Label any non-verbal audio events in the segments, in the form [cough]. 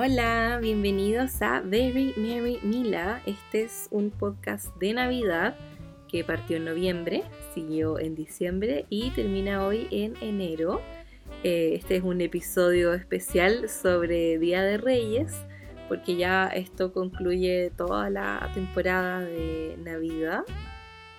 Hola, bienvenidos a Very Merry Mila. Este es un podcast de Navidad que partió en noviembre, siguió en diciembre y termina hoy en enero. Eh, este es un episodio especial sobre Día de Reyes, porque ya esto concluye toda la temporada de Navidad.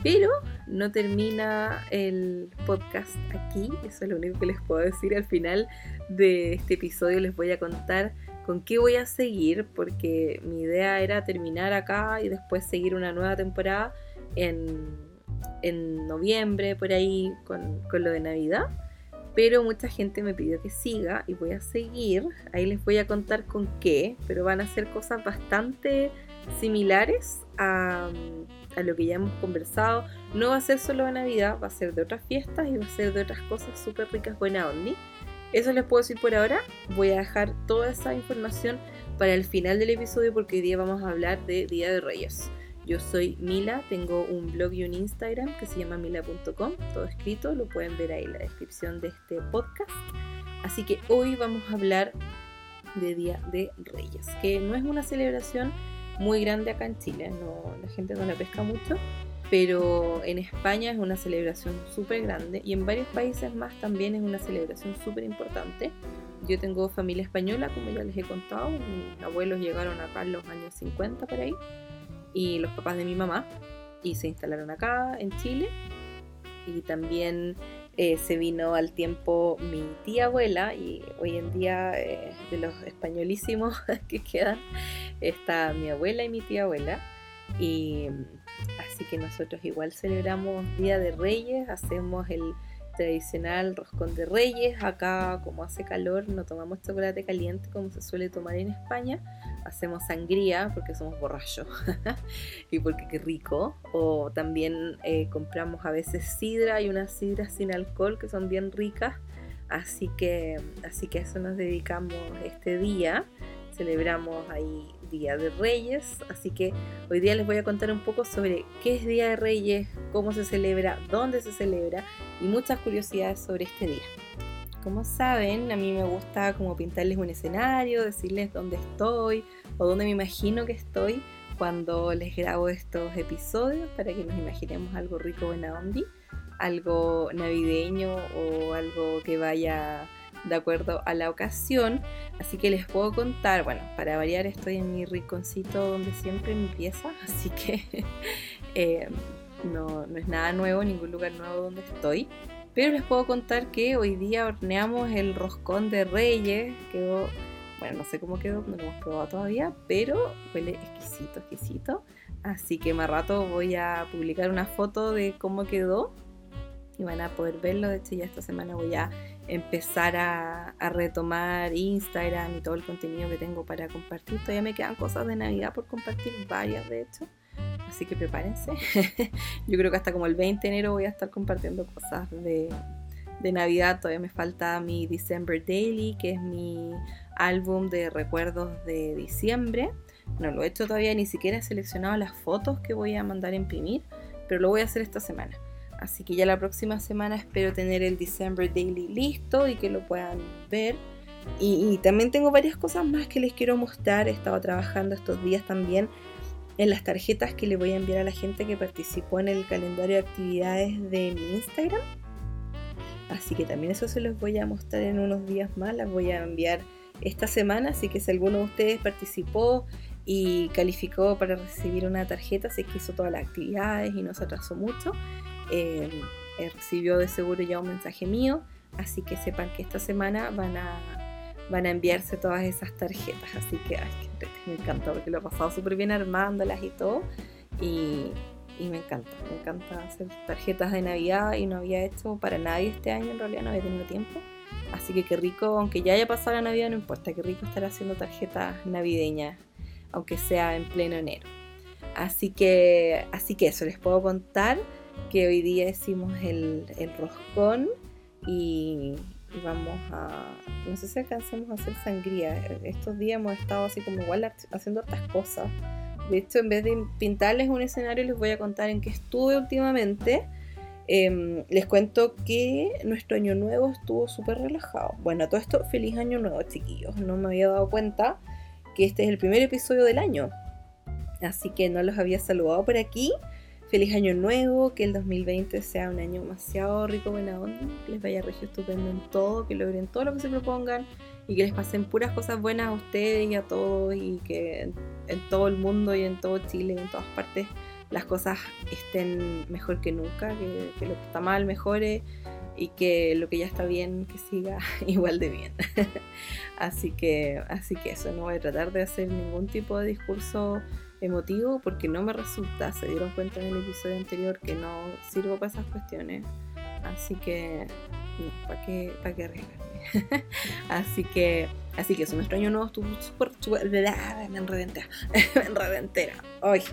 Pero no termina el podcast aquí, eso es lo único que les puedo decir. Al final de este episodio les voy a contar con qué voy a seguir, porque mi idea era terminar acá y después seguir una nueva temporada en, noviembre, por ahí, con, con lo de Navidad. Pero mucha gente me pidió que siga y voy a seguir. Ahí les voy a contar con qué, pero van a ser cosas bastante similares a, a, lo que ya hemos conversado. No va a ser solo de Navidad, va a ser de otras fiestas y va a ser de otras cosas súper ricas, buena onda. Eso les puedo decir por ahora. Voy a dejar toda esa información para el final del episodio porque hoy día vamos a hablar de Día de Reyes. Yo soy Mila, tengo un blog y un Instagram que se llama mila.com, todo escrito, lo pueden ver ahí en la descripción de este podcast. Así que hoy vamos a hablar de Día de Reyes, que no es una celebración muy grande acá en Chile, no, la gente no la pesca mucho, pero en España es una celebración súper grande y en varios países más también es una celebración súper importante. Yo tengo familia española, como ya les he contado, mis abuelos llegaron acá en los años 50 por ahí y los papás de mi mamá y se instalaron acá en Chile y también eh, se vino al tiempo mi tía abuela y hoy en día eh, de los españolísimos [laughs] que quedan está mi abuela y mi tía abuela y así que nosotros igual celebramos Día de Reyes, hacemos el tradicional roscón de reyes. Acá, como hace calor, no tomamos chocolate caliente como se suele tomar en España. Hacemos sangría porque somos borrachos [laughs] y porque qué rico. O también eh, compramos a veces sidra y unas sidras sin alcohol que son bien ricas. Así que, así que a eso nos dedicamos este día. Celebramos ahí Día de Reyes, así que hoy día les voy a contar un poco sobre qué es Día de Reyes, cómo se celebra, dónde se celebra y muchas curiosidades sobre este día. Como saben, a mí me gusta como pintarles un escenario, decirles dónde estoy o dónde me imagino que estoy cuando les grabo estos episodios para que nos imaginemos algo rico en onda, algo navideño o algo que vaya de acuerdo a la ocasión. Así que les puedo contar, bueno, para variar estoy en mi rinconcito donde siempre mi pieza, [laughs] así que eh, no, no es nada nuevo, ningún lugar nuevo donde estoy. Pero les puedo contar que hoy día horneamos el roscón de reyes, quedó, bueno, no sé cómo quedó, no lo hemos probado todavía, pero huele exquisito, exquisito. Así que más rato voy a publicar una foto de cómo quedó y van a poder verlo. De hecho, ya esta semana voy a empezar a, retomar Instagram y todo el contenido que tengo para compartir. Todavía me quedan cosas de Navidad por compartir, varias de hecho. Así que prepárense. [laughs] Yo creo que hasta como el 20 de enero voy a estar compartiendo cosas de, Navidad. Todavía me falta mi December Daily, que es mi álbum de recuerdos de diciembre. No lo he hecho todavía, ni siquiera he seleccionado las fotos que voy a mandar a imprimir, pero lo voy a hacer esta semana. Así que ya la próxima semana espero tener el December Daily listo y que lo puedan ver. Y, también tengo varias cosas más que les quiero mostrar. He estado trabajando estos días también en las tarjetas que le voy a enviar a la gente que participó en el calendario de actividades de mi Instagram. Así que también eso se los voy a mostrar en unos días más. Las voy a enviar esta semana. Así que si alguno de ustedes participó y calificó para recibir una tarjeta, si es que hizo todas las actividades y no se atrasó mucho, eh, recibió de seguro ya un mensaje mío, así que sepan que esta semana van a, van a enviarse todas esas tarjetas, así que, me encanta porque lo he pasado súper bien armándolas y todo, y, me encanta, me encanta hacer tarjetas de Navidad y no había hecho para nadie este año, en realidad no había tenido tiempo. Así que qué rico, aunque ya haya pasado la Navidad, no importa, qué rico estar haciendo tarjetas navideñas, aunque sea en pleno enero. Así que, así que eso les puedo contar que hoy día hicimos el, roscón y, vamos a, no sé si alcancemos a hacer sangría. Estos días hemos estado así como igual haciendo otras cosas. De hecho, en vez de pintarles un escenario, les voy a contar en qué estuve últimamente. Em, les cuento que nuestro año nuevo estuvo súper relajado. Bueno, todo esto, feliz año nuevo, chiquillos. No me había dado cuenta. que este es el primer episodio del año. Así que no los había saludado por aquí. Feliz año nuevo, que el 2020 sea un año demasiado rico, buena onda, que les vaya regio estupendo en todo, que logren todo lo que se propongan y que les pasen puras cosas buenas a ustedes y a todos y que en, todo el mundo y en todo Chile y en todas partes las cosas estén mejor que nunca, que, que lo que está mal mejore y que lo que ya está bien que siga [laughs] igual de bien. [laughs] así que así que eso no voy a tratar de hacer ningún tipo de discurso emotivo porque no me resulta, se dieron cuenta en el episodio anterior que no sirvo para esas cuestiones, así que no, ¿para qué, para qué arriesgarme? [laughs] así que, así que eso, nuestro año nuevo estuvo súper, me enredé [laughs] me enredé hoy,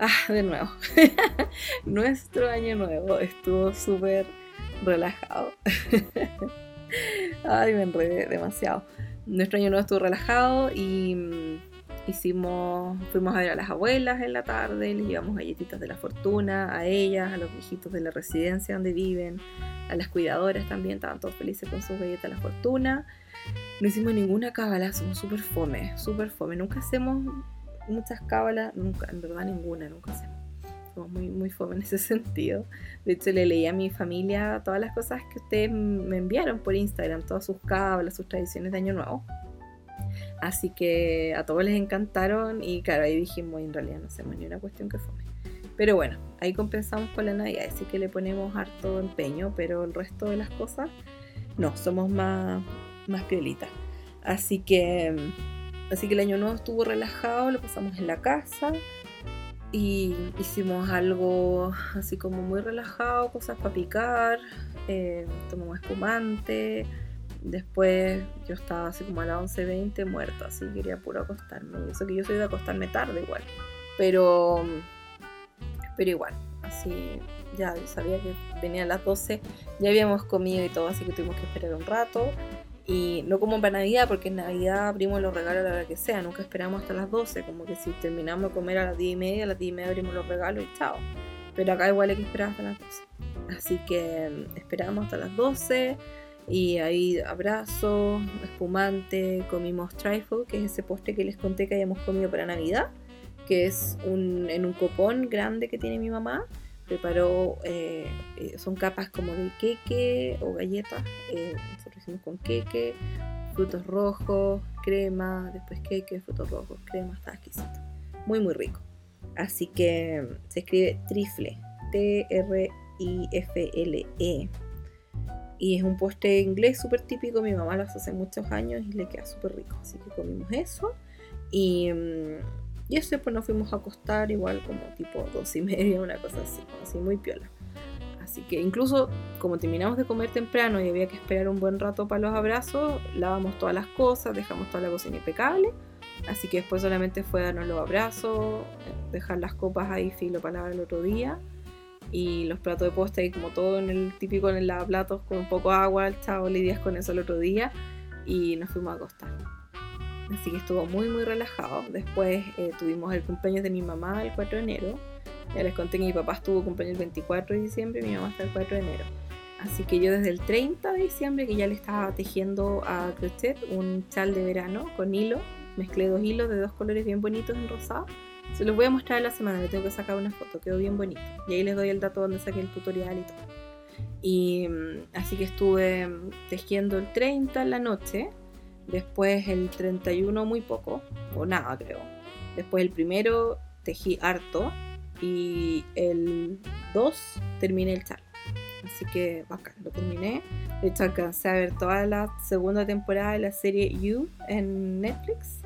ah, de nuevo, [laughs] nuestro año nuevo estuvo súper relajado, ay, me enredé demasiado, nuestro año nuevo estuvo relajado y hicimos, fuimos a ver a las abuelas en la tarde, les llevamos galletitas de la fortuna a ellas, a los viejitos de la residencia donde viven, a las cuidadoras también, estaban todos felices con sus galletas de la fortuna. No hicimos ninguna cábala, somos súper fome, súper fome. Nunca hacemos muchas cábalas, nunca, en verdad ninguna, nunca hacemos. Somos muy, muy fome en ese [laughs] sentido. De hecho, le leí a mi familia todas las cosas que ustedes me enviaron por Instagram, todas sus cábalas, sus tradiciones de Año Nuevo. Así que a todos les encantaron y claro, ahí dijimos, en realidad no hacemos ni una cuestión que fome. Pero bueno, ahí compensamos con la Navidad, así que le ponemos harto empeño, pero el resto de las cosas no, somos más, más piolitas. Así que, así que el año nuevo estuvo relajado, lo pasamos en la casa y hicimos algo así como muy relajado, cosas para picar, eh, tomamos espumante Después yo estaba así como a las 11.20 muerta, así quería puro acostarme. Y eso que yo soy de acostarme tarde igual. Pero, pero igual, así ya sabía que venía a las 12, ya habíamos comido y todo, así que tuvimos que esperar un rato. Y no como para Navidad, porque en Navidad abrimos los regalos a la hora que sea, nunca esperamos hasta las 12, como que si terminamos de comer a las 10 y media, a las 10 y media abrimos los regalos y chao. Pero acá igual hay que esperar hasta las 12. Así que esperamos hasta las 12 y ahí abrazo, espumante, comimos trifle, que es ese postre que les conté que habíamos comido para Navidad, que es un, en un copón grande que tiene mi mamá. Preparó, eh, eh, son capas como de queque o galletas, eh, nosotros hicimos con queque, frutos rojos, crema, después queque, frutos rojos, crema, está exquisito. Muy, muy rico. Así que se escribe trifle, T-R-I-F-L-E. Y es un postre inglés súper típico, mi mamá lo hace muchos años y le queda súper rico. Así que comimos eso. Y, mm, y eso después nos fuimos a acostar igual como tipo dos y [laughs] media, una cosa así, así muy piola. Así que incluso como terminamos de comer temprano y había que esperar un buen rato para los abrazos, lavamos todas las cosas, dejamos toda la cocina impecable. Así que después solamente fue darnos los abrazos, dejar las copas ahí filo para lavar el otro día y los platos de postre como todo en el típico en el lavaplatos con un poco de agua, chao, lidias con eso el otro día y nos fuimos a acostar. Así que estuvo muy muy relajado. Después eh, tuvimos el cumpleaños de mi mamá el 4 de enero. Ya les conté que mi papá estuvo cumpleaños el 24 de diciembre y mi mamá hasta el 4 de enero. Así que yo desde el 30 de diciembre que ya le estaba tejiendo a crochet un chal de verano con hilo. Mezclé dos hilos de dos colores bien bonitos en rosado se los voy a mostrar la semana, le tengo que sacar una foto, quedó bien bonito. Y ahí les doy el dato donde saqué el tutorial y todo. Y mm, así que estuve mm, tejiendo el 30 en la noche, después el 31 muy poco, o nada creo. Después el primero tejí harto y el 2 terminé el chal. Así que bacán, lo terminé. De hecho alcancé a ver toda la segunda temporada de la serie You en Netflix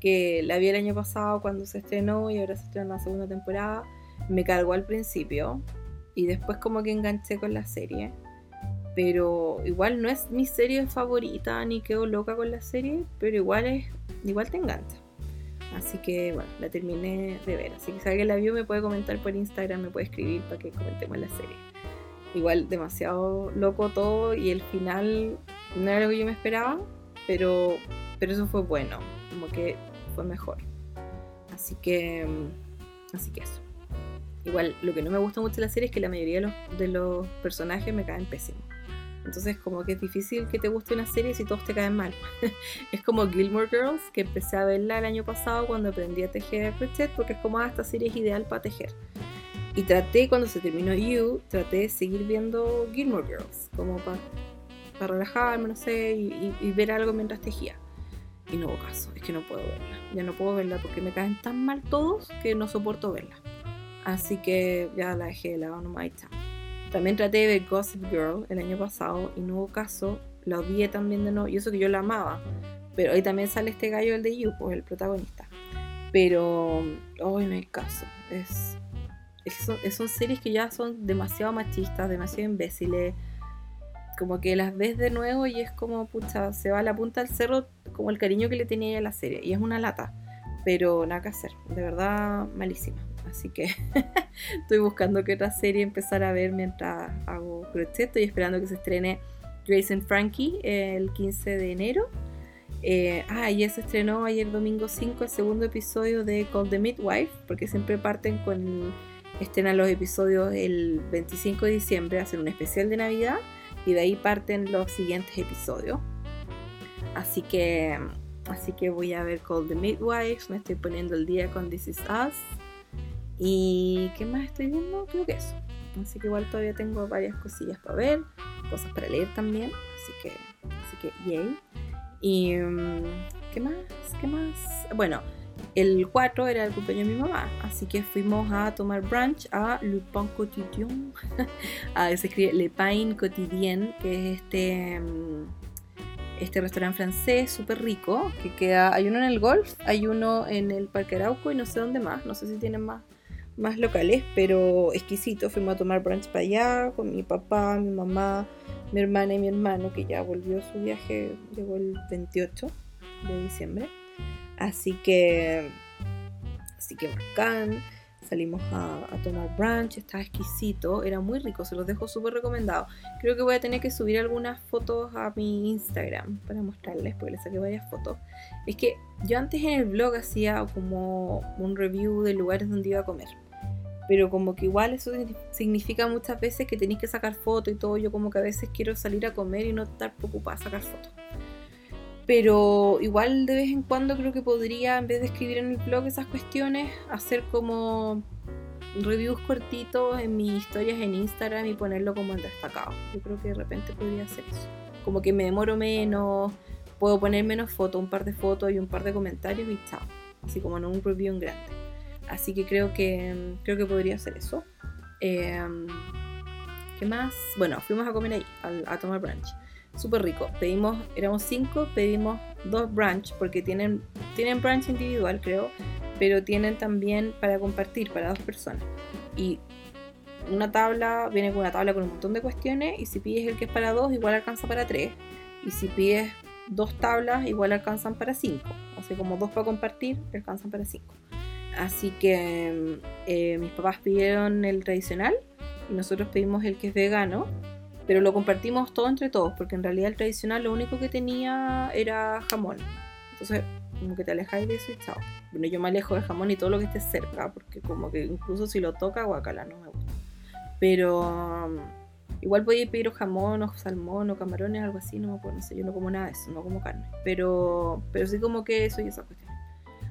que la vi el año pasado cuando se estrenó y ahora se estrena la segunda temporada. Me cargó al principio y después como que enganché con la serie. Pero igual no es mi serie favorita ni quedo loca con la serie, pero igual es igual te engancha. Así que bueno, la terminé de ver. Así que si alguien la vio me puede comentar por Instagram, me puede escribir para que comentemos la serie. Igual demasiado loco todo y el final no era lo que yo me esperaba, pero, pero eso fue bueno. Como que fue mejor. Así que, así que eso. Igual, lo que no me gusta mucho de la serie es que la mayoría de los, de los personajes me caen pésimos. Entonces como que es difícil que te guste una serie si todos te caen mal. [laughs] es como Gilmore Girls, que empecé a verla el año pasado cuando aprendí a tejer crochet, porque es como, ah, esta serie es ideal para tejer. Y traté, cuando se terminó You, traté de seguir viendo Gilmore Girls, como para para relajarme, no sé, y, ver algo mientras tejía. Y no hubo caso, es que no puedo verla. Ya no puedo verla porque me caen tan mal todos que no soporto verla. Así que ya la dejé de lado nomás y También traté de ver Gossip Girl el año pasado y no hubo caso. La odié también de nuevo. Y eso que yo la amaba. Pero hoy también sale este gallo, el de You, pues el protagonista. Pero hoy no hay caso. Es, son, son series que ya son demasiado machistas, demasiado imbéciles como que las ves de nuevo y es como, pucha, se va a la punta del cerro como el cariño que le tenía a la serie. Y es una lata, pero nada que hacer, de verdad malísima. Así que [laughs] estoy buscando qué otra serie empezar a ver mientras hago crochet. Estoy esperando que se estrene Grace and Frankie el 15 de enero. Eh, ah, y se estrenó ayer domingo 5 el segundo episodio de Call the Midwife, porque siempre parten con estrenan los episodios el 25 de diciembre, hacen un especial de Navidad y de ahí parten los siguientes episodios. Así que, así que voy a ver Call the Midwife, me estoy poniendo el día con This Is Us. ¿Y qué más estoy viendo? Creo que eso. Así que igual todavía tengo varias cosillas para ver, cosas para leer también. Así que, así que, yay. ¿Y mm, qué más? ¿Qué más? Bueno, el 4 era el cumpleaños de mi mamá, así que fuimos a tomar brunch a Le Pain Quotidien. [laughs] ah, se escribe Le Pain Quotidien, que es este, mm, este restaurante francés súper rico, que queda, hay uno en el golf, hay uno en el Parque Arauco y no sé dónde más, no sé si tienen más, más locales, pero exquisito. Fuimos a tomar brunch para allá con mi papá, mi mamá, mi hermana y mi hermano, que ya volvió su viaje, llegó el 28 de diciembre. Así que, así que bacán. Salimos a, tomar brunch, estaba exquisito, era muy rico, se los dejo súper recomendado. Creo que voy a tener que subir algunas fotos a mi Instagram para mostrarles, porque les saqué varias fotos. Es que yo antes en el blog hacía como un review de lugares donde iba a comer pero como que igual eso significa muchas veces que tenéis que sacar fotos y todo. Yo como que a veces quiero salir a comer y no estar preocupada a sacar fotos. Pero igual de vez en cuando creo que podría, en vez de escribir en el blog esas cuestiones, hacer como reviews cortitos en mis historias en Instagram y ponerlo como en destacado. Yo creo que de repente podría hacer eso. Como que me demoro menos, puedo poner menos fotos, un par de fotos y un par de comentarios y chao. Así como en un review en grande. Así que creo que creo que podría hacer eso. Em, ¿Qué más? Bueno, fuimos a comer ahí, a, a tomar brunch súper rico. Pedimos, éramos cinco, pedimos dos brunch, porque tienen, tienen brunch individual, creo, pero tienen también para compartir, para dos personas. Y una tabla, viene con una tabla con un montón de cuestiones, y si pides el que es para dos, igual alcanza para tres. Y si pides dos tablas, igual alcanzan para cinco. Así como dos para compartir, alcanzan para cinco. Así que eh, mis papás pidieron el tradicional y nosotros pedimos el que es vegano pero lo compartimos todo entre todos, porque en realidad el tradicional lo único que tenía era jamón. Entonces, como que te alejáis de eso y chao. Bueno, yo me alejo del jamón y todo lo que esté cerca, porque como que incluso si lo toca, guacala, no me gusta. Pero um, igual podía pedir jamón o salmón o camarones, algo así, no acuerdo, no sé, yo no como nada de eso, no como carne. Pero, pero sí como que eso y esa cuestión.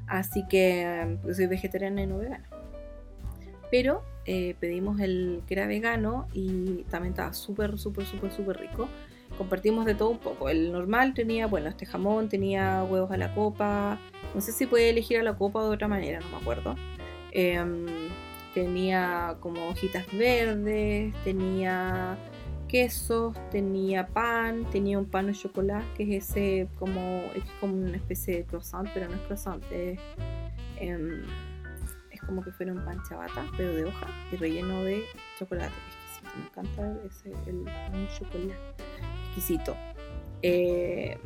Así que pues soy vegetariana y no vegana. Pero eh, pedimos el que era vegano y también estaba súper, súper, súper, súper rico. Compartimos de todo un poco. El normal tenía, bueno, este jamón, tenía huevos a la copa. No sé si puede elegir a la copa de otra manera, no me acuerdo. Em, tenía como hojitas verdes, tenía quesos, tenía pan, tenía un pan de chocolate, que es ese como, es como una especie de croissant, pero no es croissant, es... Em, como que fuera un pan chabata, pero de hoja y relleno de chocolate. Exquisito, me encanta ese, el pan chocolate. Exquisito. Eh,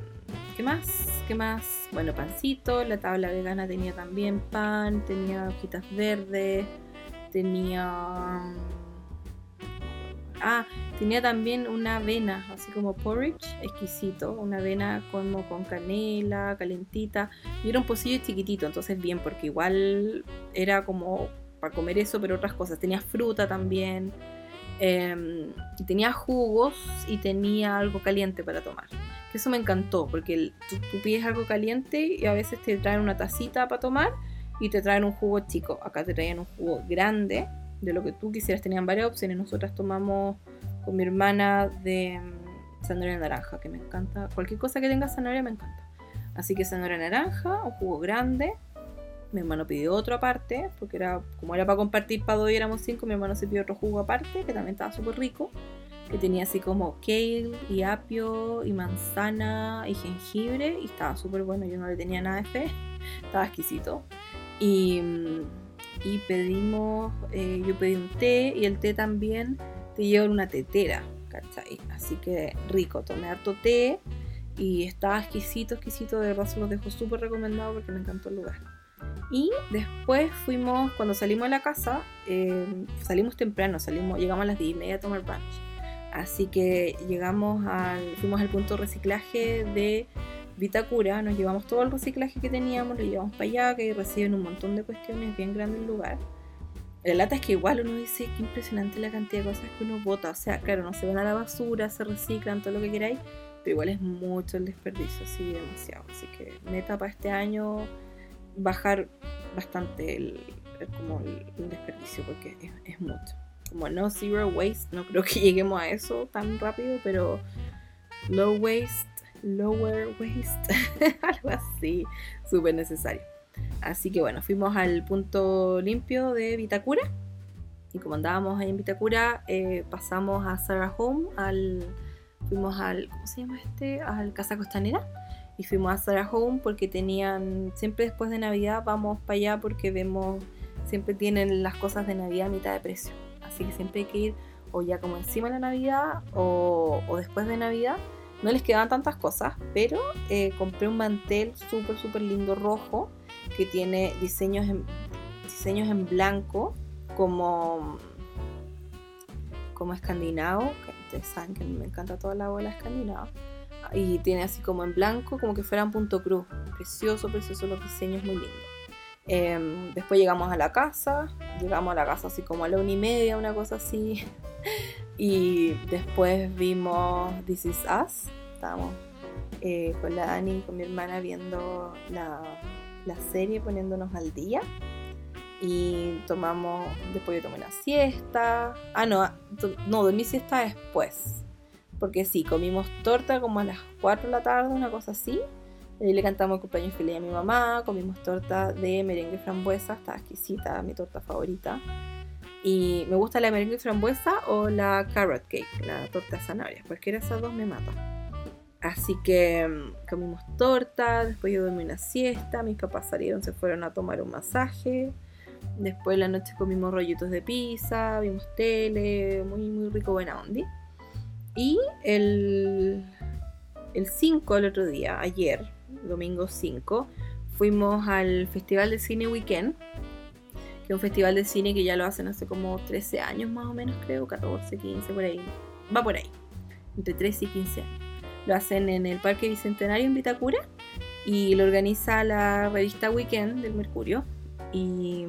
¿Qué más? ¿Qué más? Bueno, pancito. La tabla vegana tenía también pan, tenía hojitas verdes, tenía Ah, tenía también una avena, así como porridge, exquisito, una avena como con canela, calentita, y era un pocillo chiquitito, entonces bien, porque igual era como para comer eso, pero otras cosas. Tenía fruta también, Em, y tenía jugos y tenía algo caliente para tomar. Que eso me encantó, porque tú, tú, pides algo caliente y a veces te traen una tacita para tomar y te traen un jugo chico. Acá te traían un jugo grande de lo que tú quisieras. Tenían varias opciones. Nosotras tomamos con mi hermana de mm, zanahoria naranja, que me encanta. Cualquier cosa que tenga zanahoria me encanta. Así que zanahoria naranja, un jugo grande. Mi hermano pidió otro aparte, porque era como era para compartir para dos y éramos cinco, mi hermano se pidió otro jugo aparte, que también estaba súper rico. Que tenía así como kale y apio y manzana y jengibre. Y estaba súper bueno, yo no le tenía nada de fe. [laughs] Estaba exquisito. Y, mm, y pedimos, eh, yo pedí un té y el té también te lleva una tetera, ¿cachai? Así que rico, tomé harto té y estaba exquisito, exquisito, de verdad se los dejo súper recomendado porque me encantó el lugar. Y después fuimos, cuando salimos de la casa, eh, salimos temprano, salimos, llegamos a las 10 y media a tomar brunch. Así que llegamos al, fuimos al punto de reciclaje de Vitacura, nos llevamos todo el reciclaje que teníamos, lo llevamos para allá, que reciben un montón de cuestiones, bien grande el lugar. La lata es que igual uno dice que impresionante la cantidad de cosas que uno bota. O sea, claro, no se van a la basura, se reciclan, todo lo que queráis, pero igual es mucho el desperdicio, sí, demasiado. Así que meta para este año bajar bastante el, como el, desperdicio porque es, mucho. Como no zero waste, no creo que [laughs] lleguemos a eso tan rápido, pero low waste, lower waste, [laughs] algo así, súper necesario. Así que bueno, fuimos al punto limpio de Vitacura. Y como andábamos ahí en Vitacura, eh, pasamos a Sarah Home, al, fuimos al, ¿cómo se llama este? Al Casa Costanera y fuimos a Sarah Home porque tenían, siempre después de Navidad vamos para allá porque vemos, siempre tienen las cosas de Navidad a mitad de precio. Así que siempre hay que ir o ya como encima de la Navidad o, después de Navidad. No les quedaban tantas cosas, pero eh, compré un mantel súper, súper lindo rojo que tiene diseños en, diseños en blanco como, como escandinavo, ustedes saben que me encanta toda la bola escandinava y tiene así como en blanco, como que fuera un punto cruz. Precioso, precioso, los diseños muy lindos. Em, después llegamos a la casa, llegamos a la casa así como a la una y media, una cosa así. [laughs] y después vimos This Is Us. Estábamos eh, con la Dani y con mi hermana viendo la, la serie, poniéndonos al día. Y tomamos, después yo tomé la siesta. Ah, no, no, dormí siesta después porque sí, comimos torta como a las 4 de la tarde, una cosa así. Y le cantamos el cumpleaños feliz a mi mamá, comimos torta de merengue frambuesa, está exquisita, mi torta favorita. Y me gusta la merengue frambuesa o la carrot cake, la torta de zanahoria. Cualquiera de esas dos me mata. Así que mm, comimos torta, después yo dormí una siesta, mis papás salieron, se fueron a tomar un masaje. Después de la noche comimos rollitos de pizza, vimos tele, muy muy rico, buena onda. Y el, el 5, el otro día, ayer, domingo 5, fuimos al Festival de Cine Weekend, que es un festival de cine que ya lo hacen hace como 13 años más o menos, creo, 14, 15, por ahí. Va por ahí, entre 13 y 15 años. Lo hacen en el Parque Bicentenario en Vitacura y lo organiza la revista Weekend del Mercurio. Y,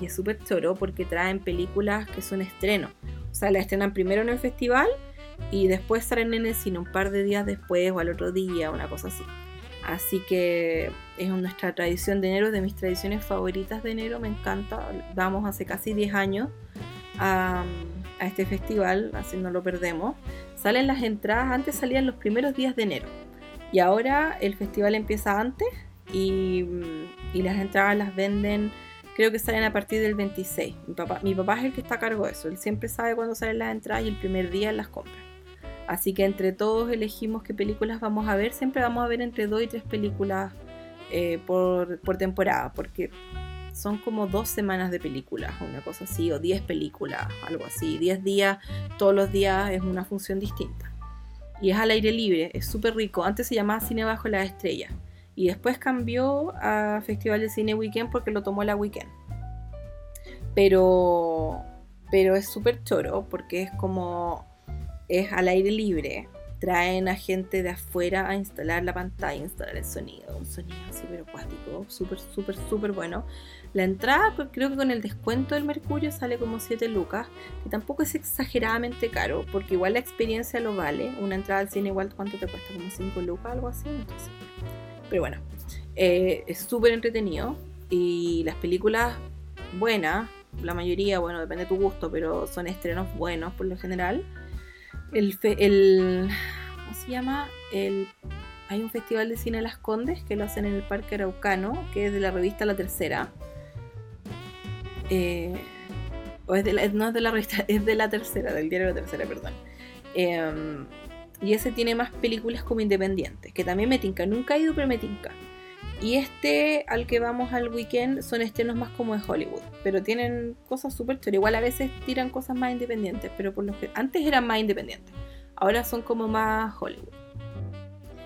es súper choro porque traen películas que son estreno. O sea, la estrenan primero en el festival y después salen en el cine un par de días después o al otro día, una cosa así. Así que es nuestra tradición de enero, de mis tradiciones favoritas de enero, me encanta. Vamos hace casi 10 años a, este festival, así no lo perdemos. Salen las entradas, antes salían los primeros días de enero y ahora el festival empieza antes y, y las entradas las venden, creo que salen a partir del 26. Mi papá, mi papá es el que está a cargo de eso, él siempre sabe cuándo salen las entradas y el primer día las compra. Así que entre todos elegimos qué películas vamos a ver. Siempre vamos a ver entre dos y tres películas eh, por, temporada, porque son como dos semanas de películas, una cosa así, o diez películas, algo así. Diez días, todos los días es una función distinta. Y es al aire libre, es súper rico. Antes se llamaba Cine Bajo las Estrellas. Y después cambió a Festival de Cine Weekend porque lo tomó la Weekend. Pero, pero es súper choro porque es como es al aire libre traen a gente de afuera a instalar la pantalla, instalar el sonido, un sonido así pero acuático, súper, súper, súper bueno. La entrada, creo que con el descuento del Mercurio sale como 7 lucas, que tampoco es exageradamente caro, porque igual la experiencia lo vale. Una entrada al cine igual, ¿cuánto te cuesta? Como 5 lucas, algo así. pero bueno, eh, es súper entretenido y las películas buenas, la mayoría, bueno, depende de tu gusto, pero son estrenos buenos por lo general. El, el ¿cómo se llama? El hay un festival de cine Las Condes que lo hacen en el Parque Araucano, que es de la revista La Tercera. Eh, o es de la, no es de la revista, [laughs] es de la tercera, del diario La Tercera, perdón. Em, y ese tiene más películas como independientes, que también me tinca. Nunca he ido, pero me tinca. Y este al que vamos al weekend son estrenos más como de Hollywood, pero tienen cosas súper chulas. Igual a veces tiran cosas más independientes, pero por lo que antes eran más independientes, ahora son como más Hollywood.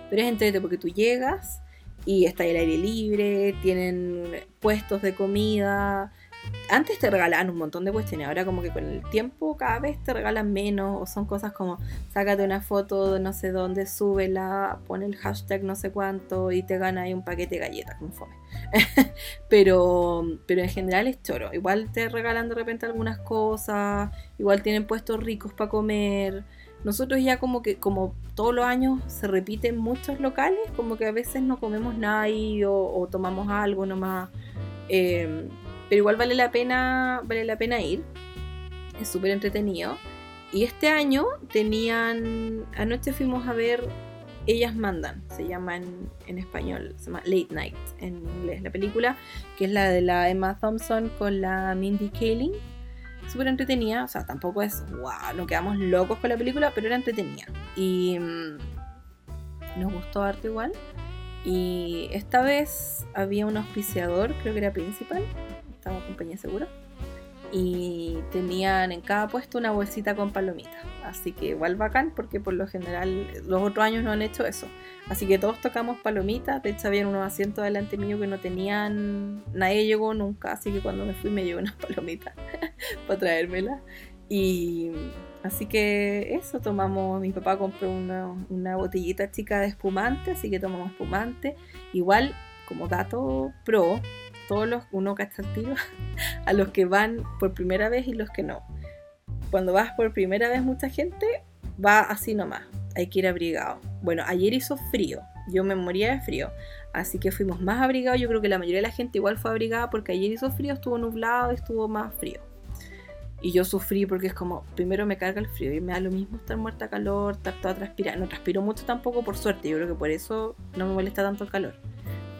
Pero es entretenido porque tú llegas y está el aire libre, tienen puestos de comida, antes te regalaban un montón de cuestiones, ahora como que con el tiempo cada vez te regalan menos o son cosas como sácate una foto de no sé dónde, súbela, pon el hashtag no sé cuánto y te gana ahí un paquete de galletas con fome. [laughs] pero, pero en general es choro, igual te regalan de repente algunas cosas, igual tienen puestos ricos para comer. Nosotros ya como que como todos los años se repiten muchos locales, como que a veces no comemos nada ahí o, tomamos algo nomás. Eh, pero igual vale la pena, vale la pena ir. Es súper entretenido. Y este año tenían. Anoche fuimos a ver Ellas Mandan, se llama en, español, se llama Late Night en inglés la película, que es la de la Emma Thompson con la Mindy Kaling. Súper entretenida, o sea, tampoco es wow, nos quedamos locos con la película, pero era entretenida. Y mm, nos gustó arte igual. Y esta vez había un auspiciador, creo que era principal, compañía segura. Y tenían en cada puesto una bolsita con palomitas. Así que igual bacán porque por lo general los otros años no han hecho eso. Así que todos tocamos palomitas. De hecho había unos asientos delante mío que no tenían... Nadie llegó nunca. Así que cuando me fui me llevé unas [laughs] palomitas [laughs] para traérmelas. Y así que eso, tomamos, mi papá compró una, una, botellita chica de espumante, así que tomamos espumante. Igual, como dato pro, todos los, uno que el tiro, [laughs] a los que van por primera vez y los que no. Cuando vas por primera vez mucha gente, va así nomás, hay que ir abrigado. Bueno, ayer hizo frío, yo me moría de frío, así que fuimos más abrigados, yo creo que la mayoría de la gente igual fue abrigada porque ayer hizo frío, estuvo nublado, estuvo más frío. Y yo sufrí porque es como, primero me carga el frío y me da lo mismo estar muerta calor, estar toda transpirada. No transpiro mucho tampoco por suerte, yo creo que por eso no me molesta tanto el calor.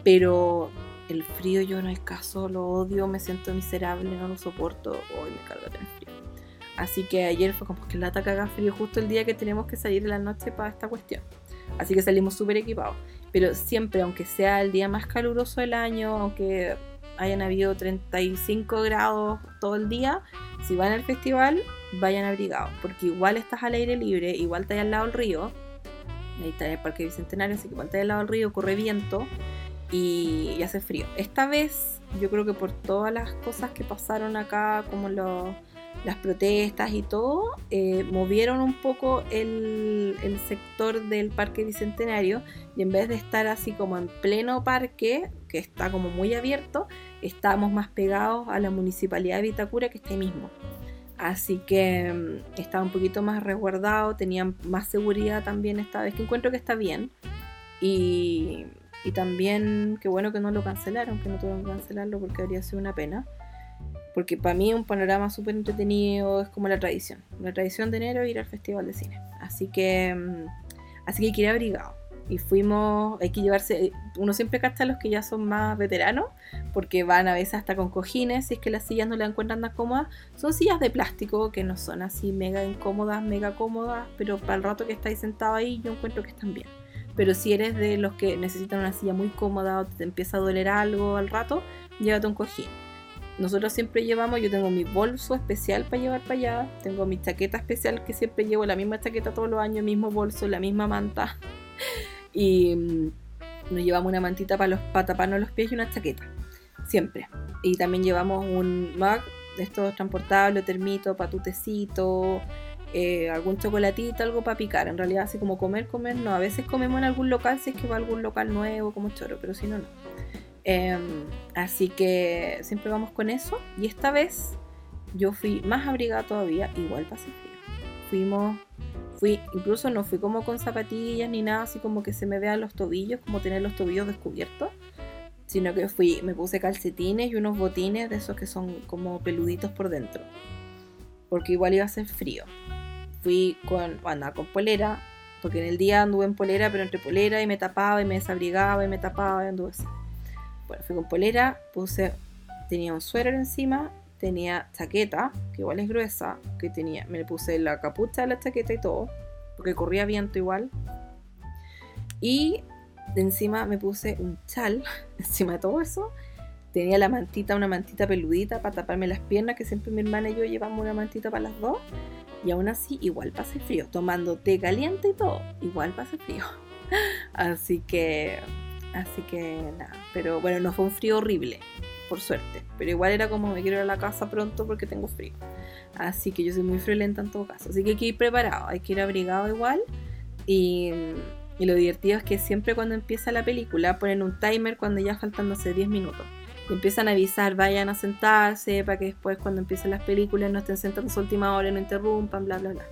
Pero el frío yo no caso, lo odio, me siento miserable, no lo soporto, hoy me carga tener frío. Así que ayer fue como que lata caga frío justo el día que tenemos que salir de la noche para esta cuestión. Así que salimos súper equipados. Pero siempre, aunque sea el día más caluroso del año, aunque hayan habido 35 grados todo el día, si van al festival, vayan abrigados. Porque igual estás al aire libre, igual estás al lado del río. Ahí está el Parque Bicentenario, así que igual estás al lado del río, corre viento y, hace frío. Esta vez yo creo que por todas las cosas que pasaron acá, como las protestas y todo, eh, movieron un poco el, el, sector del Parque Bicentenario y en vez de estar así como en pleno parque, que está como muy abierto, estábamos más pegados a la municipalidad de Vitacura que ahí mismo. Así que mm, estaba un poquito más resguardado, tenían más seguridad también esta vez, que encuentro que está bien. Y, y también, qué bueno que no lo cancelaron, que no tuvieron que cancelarlo porque habría sido una pena. Porque para mí un panorama súper entretenido es como la tradición. La tradición de enero ir al festival de cine. Así que, mm, así que hay que ir abrigado. Y fuimos, hay que llevarse, uno siempre cacha a los que ya son más veteranos, porque van a veces hasta con cojines, si es que las sillas no le encuentran tan cómodas. Son sillas de plástico que no son así mega incómodas, mega cómodas, pero para el rato que estáis sentado ahí yo encuentro que están bien. Pero si eres de los que necesitan una silla muy cómoda o te empieza a doler algo al rato, llévate un cojín. Nosotros siempre llevamos, yo tengo mi bolso especial para llevar para allá, tengo mi chaqueta especial que siempre llevo la misma chaqueta todos los años, mismo bolso, la misma manta. [laughs] y mm, nos llevamos una mantita para, los, para taparnos los pies y una chaqueta, siempre. Y también llevamos un mug de estos transportables, termito, para tu tecito, eh, algún chocolatito, algo para picar. En realidad, así como comer, comer, no. A veces comemos en algún local si es que va a algún local nuevo, como choro, pero si no, no. Em, así que siempre vamos con eso. Y esta vez yo fui más abrigada todavía, igual pasé frío. Fuimos, fui, incluso no fui como con zapatillas ni nada, así como que se me vean los tobillos, como tener los tobillos descubiertos sino que fui, me puse calcetines y unos botines de esos que son como peluditos por dentro, porque igual iba a ser frío. Fui con, andaba con polera, porque en el día anduve en polera, pero entre polera y me tapaba y me desabrigaba y me tapaba y anduve así. Bueno, fui con polera, puse, tenía un suéter encima, tenía chaqueta, que igual es gruesa, que tenía, me puse la capucha de la chaqueta y todo, porque corría viento igual. Y encima me puse un chal, [laughs] encima de todo eso. Tenía la mantita, una mantita peludita para taparme las piernas, que siempre mi hermana y yo llevamos una mantita para las dos. Y aún así, igual pasé frío, tomando té caliente y todo, igual pasé frío. [laughs] Así que, así que nada. Pero bueno, no fue un frío horrible, por suerte. Pero igual era como me quiero ir a la casa pronto porque tengo frío. Así que yo soy muy friolenta en todo caso. Así que hay que ir preparado, hay que ir abrigado igual. Y lo divertido es que siempre cuando empieza la película ponen un timer cuando ya faltan, no 10 minutos. Y empiezan a avisar, vayan a sentarse para que después cuando empiecen las películas no estén sentados a última hora no interrumpan, bla, bla, bla.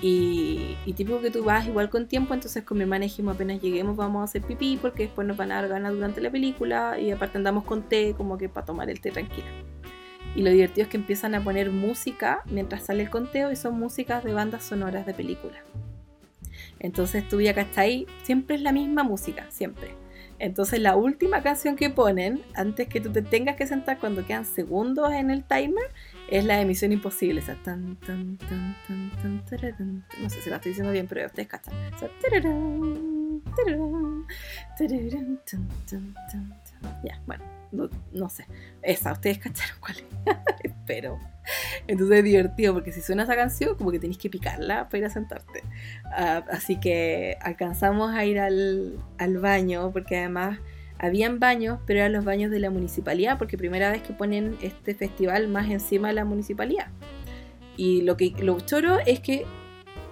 Y, y típico que tú vas igual con tiempo, entonces con mi hermana dijimos apenas lleguemos vamos a hacer pipí porque después nos van a dar ganas durante la película y aparte andamos con té como que para tomar el té tranquila. Y lo divertido es que empiezan a poner música mientras sale el conteo y son músicas de bandas sonoras de películas. Entonces tú ya ahí siempre es la misma música, siempre. Entonces la última canción que ponen, antes que tú te tengas que sentar cuando quedan segundos en el timer, es la emisión imposible. O sea, tan, tan, tan, tan, tan, no sé si la estoy diciendo bien, pero ustedes cachan. O sea, ya, bueno, no, sé. Esa, ustedes cacharon cuál es. [laughs] Espero. Entonces es divertido porque si suena esa canción, como que tenéis que picarla para ir a sentarte. Ah, así que alcanzamos a ir al, al baño porque además habían baños, pero eran los baños de la municipalidad, porque primera vez que ponen este festival más encima de la municipalidad. Y lo que lo choro es que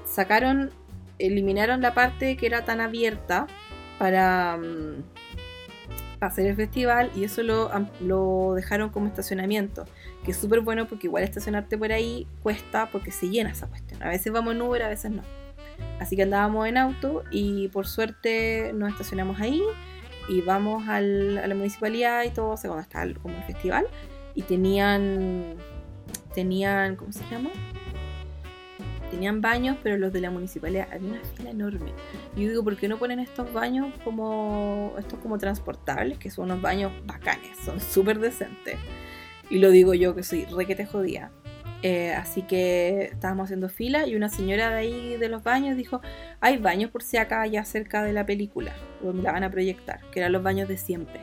sacaron, eliminaron la parte que era tan abierta para, mm, para hacer el festival y eso lo, lo dejaron como estacionamiento, que es súper bueno porque igual estacionarte por ahí cuesta porque se llena esa cuestión. A veces vamos en Uber, a veces no. Así que andábamos en auto y por suerte nos estacionamos ahí y vamos a la municipalidad y todo, o sea, cuando estaba como el festival y tenían, tenían, ¿cómo se llama? Tenían baños, pero los de la municipalidad había una fila enorme. Yo digo, ¿por qué no ponen estos baños como estos como transportables, que son unos baños bacanes, son súper decentes? Y lo digo yo que soy re que te jodía. Eh, así que estábamos haciendo fila y una señora de ahí de los baños dijo, hay baños por si acá ya cerca de la película, donde la van a proyectar, que eran los baños de siempre.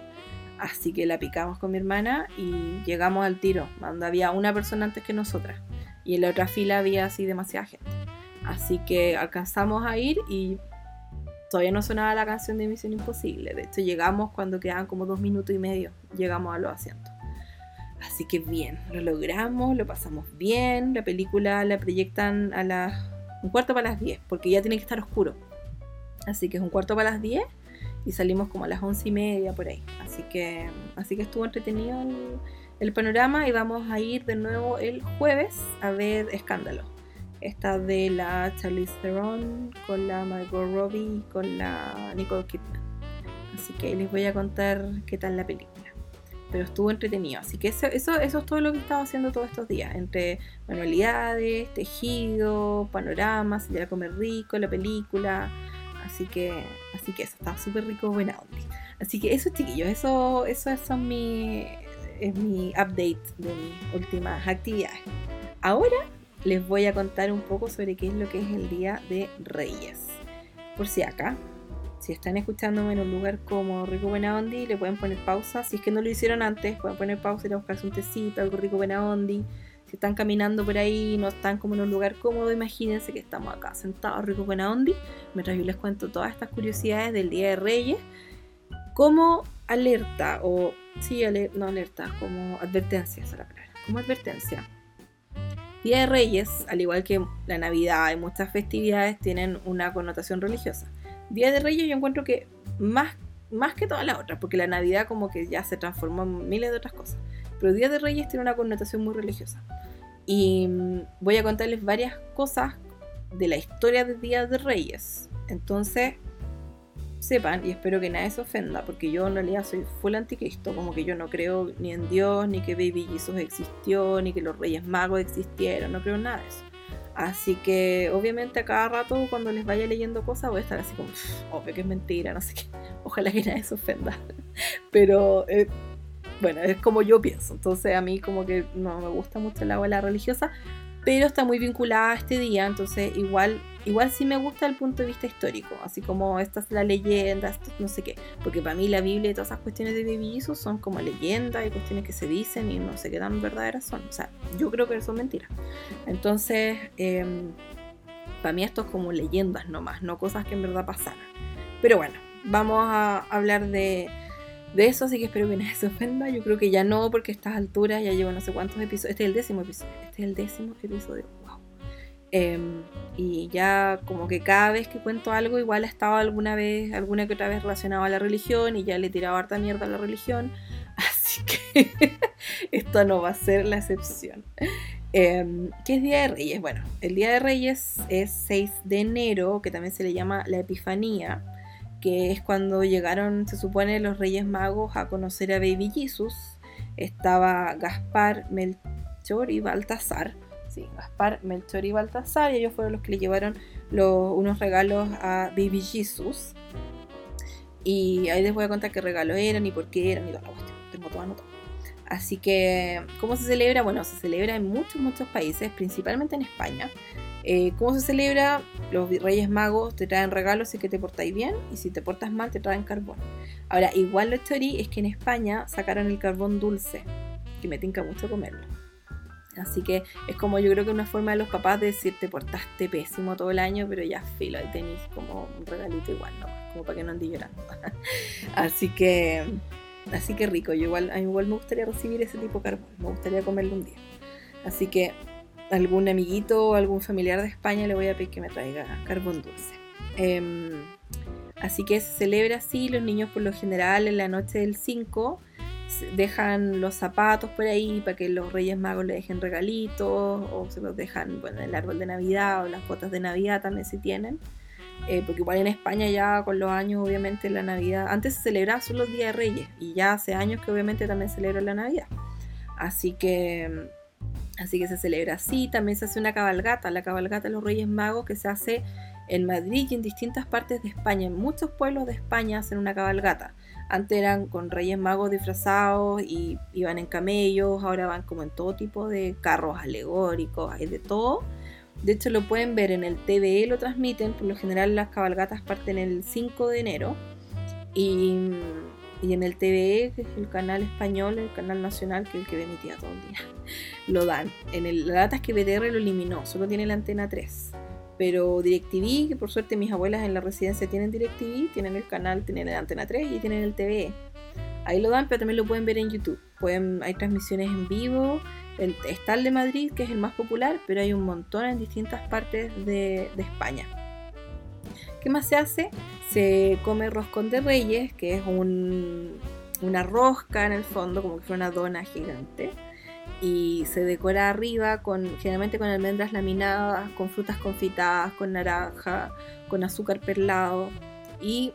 Así que la picamos con mi hermana y llegamos al tiro, donde había una persona antes que nosotras y en la otra fila había así demasiada gente. Así que alcanzamos a ir y todavía no sonaba la canción de Misión Imposible. De hecho, llegamos cuando quedaban como dos minutos y medio, llegamos a los asientos. Así que bien, lo logramos, lo pasamos bien. La película la proyectan a las un cuarto para las 10, porque ya tiene que estar oscuro. Así que es un cuarto para las 10 y salimos como a las once y media por ahí. Así que, así que estuvo entretenido el, el panorama y vamos a ir de nuevo el jueves a ver Escándalo. Esta de la Charlize Theron con la Margot Robbie con la Nicole Kidman. Así que les voy a contar qué tal la película. Pero estuvo entretenido. Así que eso, eso, eso es todo lo que he haciendo todos estos días. Entre manualidades, tejido, panoramas, ir a comer rico, la película. Así que, así que eso, estaba súper rico, buena onda. Así que eso, chiquillos, eso, eso son mis es mi update de mis últimas actividades. Ahora les voy a contar un poco sobre qué es lo que es el Día de Reyes. Por si acá, si están escuchándome en un lugar como Rico Buena Ondi, le pueden poner pausa. Si es que no lo hicieron antes, pueden poner pausa y ir buscarse un tecito, algo Rico Buena Ondi. Si están caminando por ahí no están como en un lugar cómodo, imagínense que estamos acá sentados Rico Buena Ondi, mientras yo les cuento todas estas curiosidades del Día de Reyes, como alerta o Sí, no alerta, como advertencia, esa la palabra. Como advertencia. Día de Reyes, al igual que la Navidad y muchas festividades, tienen una connotación religiosa. Día de Reyes yo encuentro que más, más que todas las otras, porque la Navidad como que ya se transformó en miles de otras cosas. Pero Día de Reyes tiene una connotación muy religiosa. Y mm, voy a contarles varias cosas de la historia de Día de Reyes. Entonces, sepan, y espero que nadie se ofenda, porque yo en realidad soy full anticristo, como que yo no creo ni en Dios, ni que Baby Jesus existió, ni que los Reyes Magos existieron, no creo en nada de eso. Así que obviamente a cada rato cuando les vaya leyendo cosas voy a estar así como, obvio que es mentira, no sé qué, [laughs] ojalá que nadie se ofenda. [laughs] Pero eh, bueno, es como yo pienso, entonces a mí como que no me gusta mucho la abuela religiosa, pero está muy vinculada a este día, entonces igual, igual sí me gusta el punto de vista histórico, así como esta es la leyenda, no sé qué, porque para mí la Biblia y todas esas cuestiones de Jesus son como leyendas y cuestiones que se dicen y no sé qué tan verdaderas son, o sea, yo creo que son mentiras. Entonces, em, para mí esto es como leyendas nomás, no cosas que en verdad pasaran. Pero bueno, vamos a hablar de de eso, así que espero que nadie se ofenda. Yo creo que ya no, porque a estas alturas ya llevo no sé cuántos episodios. Este es el décimo episodio. Este es el décimo episodio. Wow. Em, y ya como que cada vez que cuento algo, igual ha estado alguna vez, alguna que otra vez relacionado a la religión y ya le he tirado harta mierda a la religión. [laughs] Así que [laughs] esto no va a ser la excepción. Eh, ¿Qué es Día de Reyes? Bueno, el Día de Reyes es 6 de enero, que también se le llama la Epifanía que es cuando llegaron, se supone, los Reyes Magos a conocer a Baby Jesus. Estaba Gaspar, Melchor y Baltasar. Sí, Gaspar, Melchor y Baltasar, y ellos fueron los que le llevaron unos regalos a Baby Jesus. Y ahí les voy a contar qué regalos eran y por qué eran y toda la cuestión. Tengo todo anotado. Así que, ¿cómo se celebra? Bueno, se celebra en muchos, muchos países, principalmente en España. Eh, ¿Cómo se celebra? Los Reyes Magos te traen regalos si que te portáis bien y si te portas mal te traen carbón. Ahora, igual lo chori es que en España sacaron el carbón dulce, que me tinca mucho comerlo. Así que es como yo creo que una forma de los papás de decir te portaste pésimo todo el año, pero ya filo, ahí tenéis como un regalito igual, ¿no? Como para que no andes llorando. [laughs] así que, así que rico, yo igual, a mí igual me gustaría recibir ese tipo de carbón, me gustaría comerlo un día. Así que algún amiguito o algún familiar de España le voy a pedir que me traiga carbón dulce. Em, así que se celebra así, los niños por lo general en la noche del 5 dejan los zapatos por ahí para que los Reyes Magos le dejen regalitos o se los dejan bueno, en el árbol de Navidad o las botas de Navidad también si tienen. Eh, porque igual en España ya con los años obviamente la Navidad, antes se celebraba solo los días de Reyes y ya hace años que obviamente también celebran la Navidad. Así que Así que se celebra así, también se hace una cabalgata, la cabalgata de los Reyes Magos que se hace en Madrid y en distintas partes de España. En muchos pueblos de España hacen una cabalgata. Antes eran con Reyes Magos disfrazados y iban en camellos, ahora van como en todo tipo de carros alegóricos, hay de todo. De hecho lo pueden ver en el TVE, lo transmiten, por lo general las cabalgatas parten el 5 de enero y y en el TVE, que es el canal español, el canal nacional, que es el que emitía todo el día, [laughs] lo dan. En el, la data es que BTR lo eliminó, solo tiene la antena 3. Pero DirecTV, que por suerte mis abuelas en la residencia tienen DirecTV, tienen el canal, tienen la antena 3 y tienen el TVE. Ahí lo dan, pero también lo pueden ver en YouTube. Pueden, hay transmisiones en vivo. está el de Madrid, que es el más popular, pero hay un montón en distintas partes de España. ¿Qué más se hace? Se come roscón de reyes, que es una rosca en el fondo, como que fuera una dona gigante. Y se decora arriba con, generalmente con almendras laminadas, con frutas confitadas, con naranja, con azúcar perlado. Y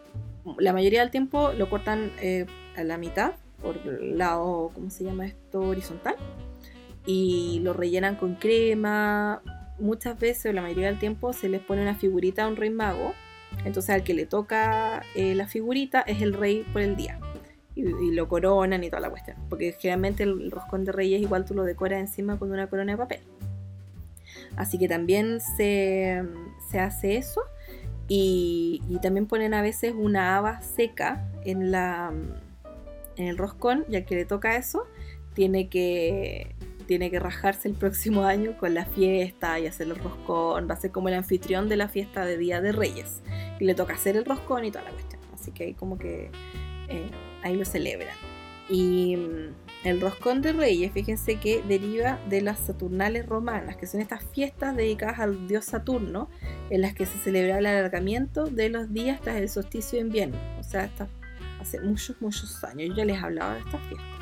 la mayoría del tiempo lo cortan eh, a la mitad, por el lado, ¿cómo se llama esto? Horizontal. Y lo rellenan con crema. Muchas veces, o la mayoría del tiempo, se les pone una figurita a un rey mago entonces al que le toca eh, la figurita es el rey por el día. Y, lo coronan y toda la cuestión. Porque generalmente el, roscón de reyes igual tú lo decoras encima con una corona de papel. Así que también se, hace eso. Y, también ponen a veces una haba seca en, la, en el roscón, ya que le toca eso, tiene que, tiene que rajarse el próximo [laughs] año con la fiesta y hacer el roscón. Va a ser como el anfitrión de la fiesta de Día de Reyes y le toca hacer el roscón y toda la cuestión. Así que ahí como que eh, ahí lo celebran. Y, El roscón de reyes, fíjense que deriva de las Saturnales romanas, que son estas fiestas dedicadas al dios Saturno, en las que se celebra el alargamiento de los días tras el solsticio de invierno. O sea, hasta hace muchos, muchos años. Yo ya les hablaba de estas fiestas.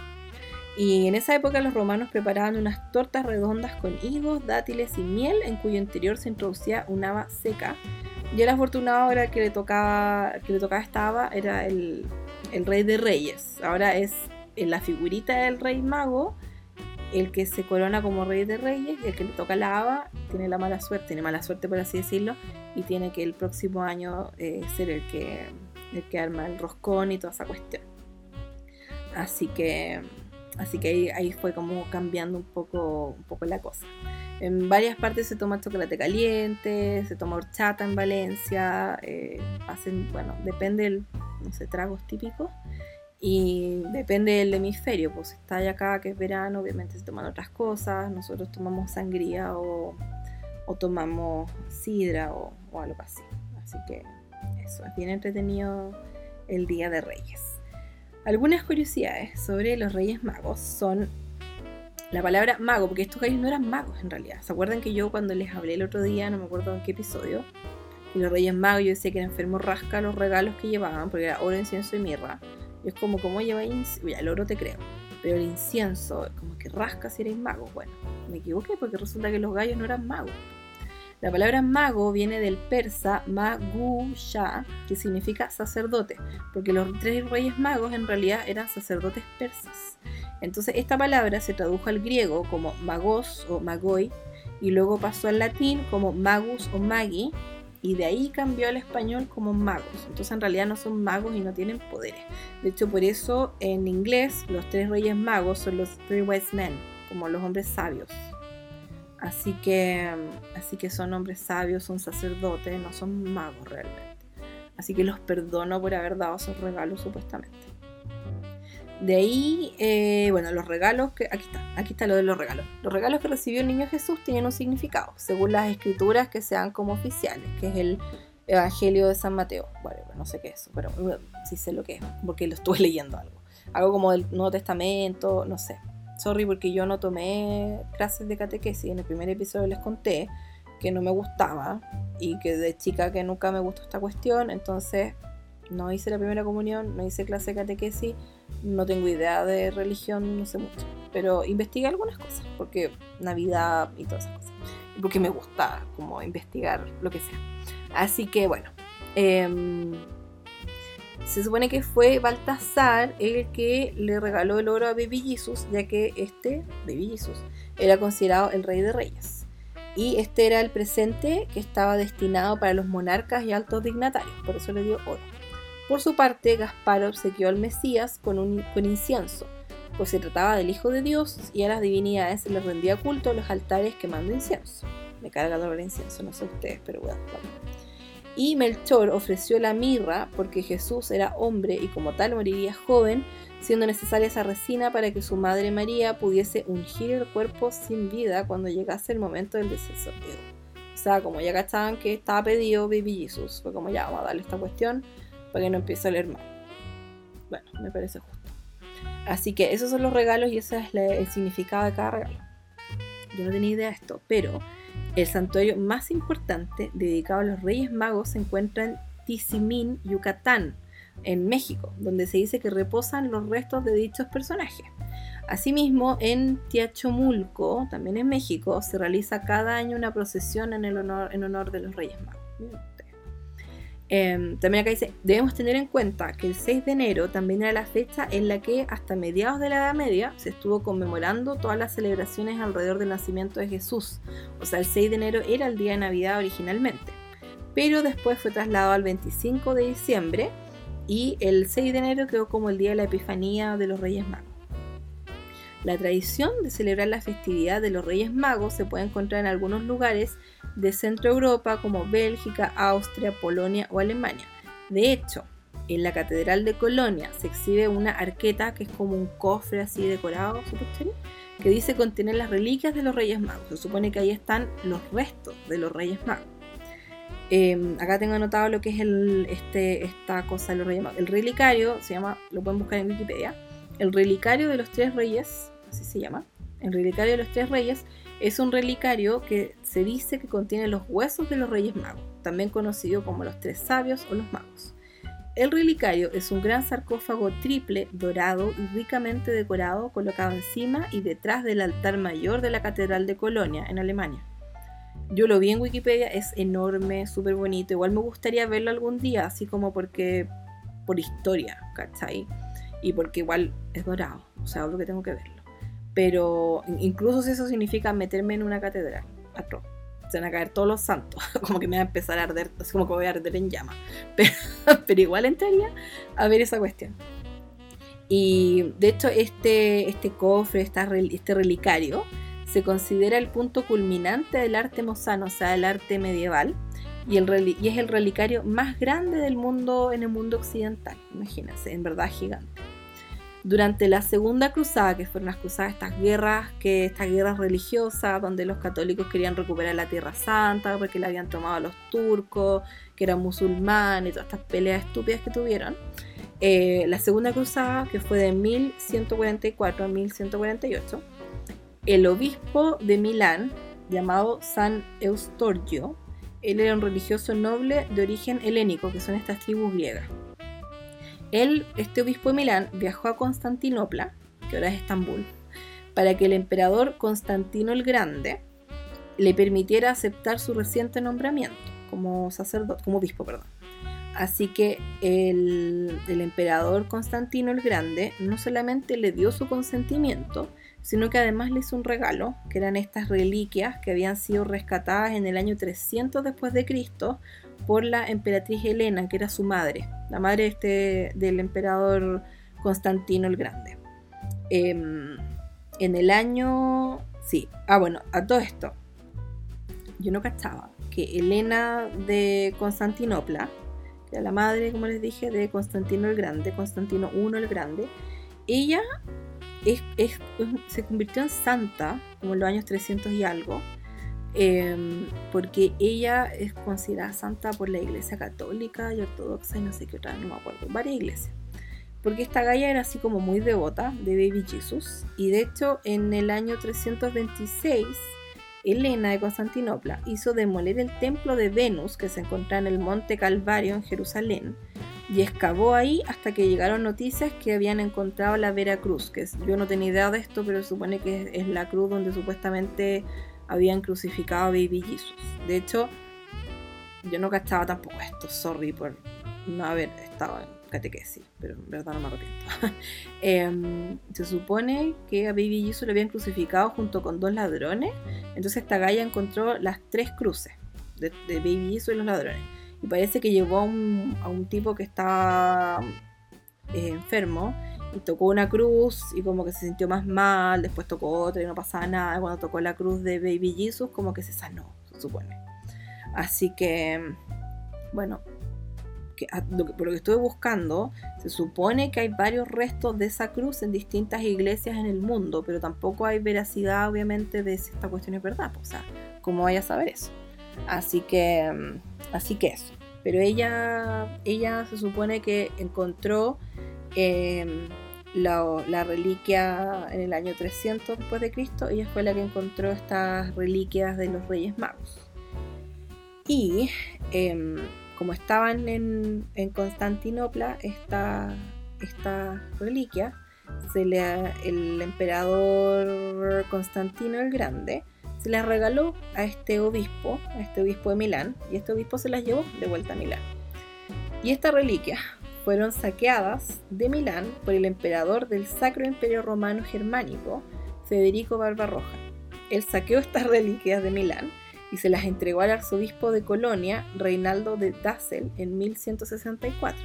Y en esa época los romanos preparaban unas tortas redondas con higos, dátiles y miel, en cuyo interior se introducía una haba seca. Y el afortunado era que le tocaba, que le tocaba esta haba era el, el rey de reyes. Ahora es en la figurita del rey mago, el que se corona como rey de reyes, y el que le toca la haba tiene la mala suerte, tiene mala suerte por así decirlo, y tiene que el próximo año eh, ser el que, el que arma el roscón y toda esa cuestión. Así que, así que ahí, fue como cambiando un poco, un poco la cosa. En varias partes se toma chocolate caliente, se toma horchata en Valencia, eh, hacen, bueno, depende del, no tragos típicos. Y depende del hemisferio, pues está acá que es verano, obviamente se toman otras cosas, nosotros tomamos sangría o, tomamos sidra o, algo así. Así que eso, es bien entretenido el Día de Reyes. Algunas curiosidades sobre los Reyes Magos son la palabra mago, porque estos reyes no eran magos en realidad. ¿Se acuerdan que yo cuando les hablé el otro día, no me acuerdo en qué episodio, que los Reyes Magos yo decía que eran enfermos rasca los regalos que llevaban, porque era oro, incienso y mirra? Y es como, ¿cómo lleváis? El oro te creo. Pero el incienso, como que rasca si eres mago. Bueno, me equivoqué porque resulta que los gallos no eran magos. La palabra mago viene del persa magu sha, que significa sacerdote, porque los tres reyes magos en realidad eran sacerdotes persas. Entonces esta palabra se tradujo al griego como magos o magoi y luego pasó al latín como magus o magi y de ahí cambió al español como magos. Entonces en realidad no son magos y no tienen poderes. De hecho por eso en inglés los tres reyes magos son los three wise men, como los hombres sabios. Así que, así que son hombres sabios, son sacerdotes, no son magos realmente. Así que los perdono por haber dado esos regalos supuestamente. De ahí, eh, bueno, los regalos que. Aquí está, aquí está lo de los regalos. Los regalos que recibió el niño Jesús tienen un significado, según las escrituras que sean como oficiales, que es el Evangelio de San Mateo. Bueno, no sé qué es eso, pero sí sé lo que es, porque lo estuve [laughs] leyendo algo. Algo como del Nuevo Testamento, no sé. Sorry, porque yo no tomé clases de catequesis. En el primer episodio les conté que no me gustaba y que de chica que nunca me gustó esta cuestión, entonces no hice la primera comunión, no hice clase de catequesis no tengo idea de religión, no sé mucho. Pero investigué algunas cosas, porque Navidad y todas esas cosas. Porque me gusta como investigar lo que sea. Así que bueno. Em, se supone que fue Baltasar el que le regaló el oro a Baby ya que este, Baby Jesus, era considerado el rey de reyes. Y este era el presente que estaba destinado para los monarcas y altos dignatarios, por eso le dio oro. Por su parte, Gaspar obsequió al Mesías con, un, incienso, pues se trataba del Hijo de Dios y a las divinidades se les rendía culto a los altares quemando incienso. Me carga el incienso, no sé ustedes, pero bueno. Y Melchor ofreció la mirra porque Jesús era hombre y como tal moriría joven, siendo necesaria esa resina para que su madre María pudiese ungir el cuerpo sin vida cuando llegase el momento del deceso. O sea, como ya cachaban que estaba pedido Baby Jesus, fue como ya, vamos a darle esta cuestión para que no empiece a leer mal. Bueno, me parece justo. Así que esos son los regalos y ese es el significado de cada regalo. Yo no tenía idea de esto, pero el santuario más importante dedicado a los Reyes Magos se encuentra en Tizimín, Yucatán, en México, donde se dice que reposan los restos de dichos personajes. Asimismo, en Tiachomulco, también en México, se realiza cada año una procesión en, honor, en honor de los Reyes Magos. Em, también acá dice, debemos tener en cuenta que el 6 de enero también era la fecha en la que hasta mediados de la Edad Media se estuvo conmemorando todas las celebraciones alrededor del nacimiento de Jesús. O sea, el 6 de enero era el día de Navidad originalmente, pero después fue trasladado al 25 de diciembre y el 6 de enero quedó como el día de la Epifanía de los Reyes Magos. La tradición de celebrar la festividad de los Reyes Magos se puede encontrar en algunos lugares de Centro Europa como Bélgica, Austria, Polonia o Alemania. De hecho, en la Catedral de Colonia se exhibe una arqueta que es como un cofre así decorado, que dice contener las reliquias de los Reyes Magos. Se supone que ahí están los restos de los Reyes Magos. Em, acá tengo anotado lo que es el, este, esta cosa de los Reyes Magos. El relicario se llama, lo pueden buscar en Wikipedia, El relicario de los tres reyes, así se llama, el relicario de los tres reyes es un relicario que se dice que contiene los huesos de los reyes magos, también conocido como los tres sabios o los magos. El relicario es un gran sarcófago triple, dorado y ricamente decorado, colocado encima y detrás del altar mayor de la Catedral de Colonia, en Alemania. Yo lo vi en Wikipedia, es enorme, súper bonito. Igual me gustaría verlo algún día, así como porque por historia, ¿cachai? Y porque igual es dorado, o sea, obvio que tengo que verlo. Pero incluso si eso significa meterme en una catedral, atro. Se van a caer todos los santos, [laughs] como que me va a empezar a arder, es como que voy a arder en llama. [laughs] Pero, pero igual entraría a ver esa cuestión. Y de hecho, este, este cofre, este relicario, se considera el punto culminante del arte mozano, o sea, el arte medieval, y, el, y es el relicario más grande del mundo en el mundo occidental, imagínense, en verdad gigante. Durante la Segunda Cruzada, que fueron las cruzadas, estas guerras, que estas guerras religiosas, donde los católicos querían recuperar la Tierra Santa porque la habían tomado a los turcos, que eran musulmanes, y todas estas peleas estúpidas que tuvieron. Eh, la Segunda Cruzada, que fue de 1144 a 1148, el obispo de Milán, llamado San Eustorgio, él era un religioso noble de origen helénico, que son estas tribus griegas. Él, este obispo de Milán, viajó a Constantinopla, que ahora es Estambul, para que el emperador Constantino el Grande le permitiera aceptar su reciente nombramiento como sacerdote, como obispo, perdón. Así que el, emperador Constantino el Grande no solamente le dio su consentimiento, sino que además le hizo un regalo, que eran estas reliquias que habían sido rescatadas en el año 300 después de Cristo por la emperatriz Helena, que era su madre, la madre este, del emperador Constantino el Grande. Em, en el año... Sí, ah bueno, a todo esto, yo no cachaba que Helena de Constantinopla, que era la madre, como les dije, de Constantino el Grande, Constantino I el Grande, ella se convirtió en santa como en los años 300 y algo, em, porque ella es considerada santa por la iglesia católica y ortodoxa y no sé qué otra, no me acuerdo, varias iglesias. Porque esta galla era así como muy devota de Baby Jesus y de hecho en el año 326 Elena de Constantinopla hizo demoler el templo de Venus que se encontraba en el monte Calvario en Jerusalén y excavó ahí hasta que llegaron noticias que habían encontrado la Vera Cruz, que yo no tenía idea de esto, pero supone que es, la cruz donde supuestamente habían crucificado a Baby Jesus. De hecho, yo no gastaba tampoco esto, sorry por no haber estado en catequesis, pero en verdad no me arrepiento. [laughs] Em, se supone que a Baby Jesus lo habían crucificado junto con dos ladrones, entonces esta galla encontró las tres cruces de, Baby Jesus y los ladrones y parece que llevó a un, tipo que estaba eh, enfermo y tocó una cruz y como que se sintió más mal, después tocó otra y no pasaba nada, cuando tocó la cruz de Baby Jesus como que se sanó, se supone. Así que, bueno, por lo que estuve buscando, se supone que hay varios restos de esa cruz en distintas iglesias en el mundo, pero tampoco hay veracidad obviamente de si esta cuestión es verdad, o sea, ¿cómo vaya a saber eso? Así que, mm, así que eso. Pero ella, ella se supone que encontró em, la, reliquia en el año 300 después de Cristo. Ella fue la que encontró estas reliquias de los Reyes Magos. Y em, como estaban en, Constantinopla, esta, esta reliquia, se le, el emperador Constantino el Grande se las regaló a este obispo, a este obispo de Milán, y este obispo se las llevó de vuelta a Milán. Y estas reliquias fueron saqueadas de Milán por el emperador del Sacro Imperio Romano Germánico, Federico Barbarroja. Él saqueó estas [laughs] reliquias de Milán y se las entregó al arzobispo de Colonia, Reinaldo de Dassel, en 1164.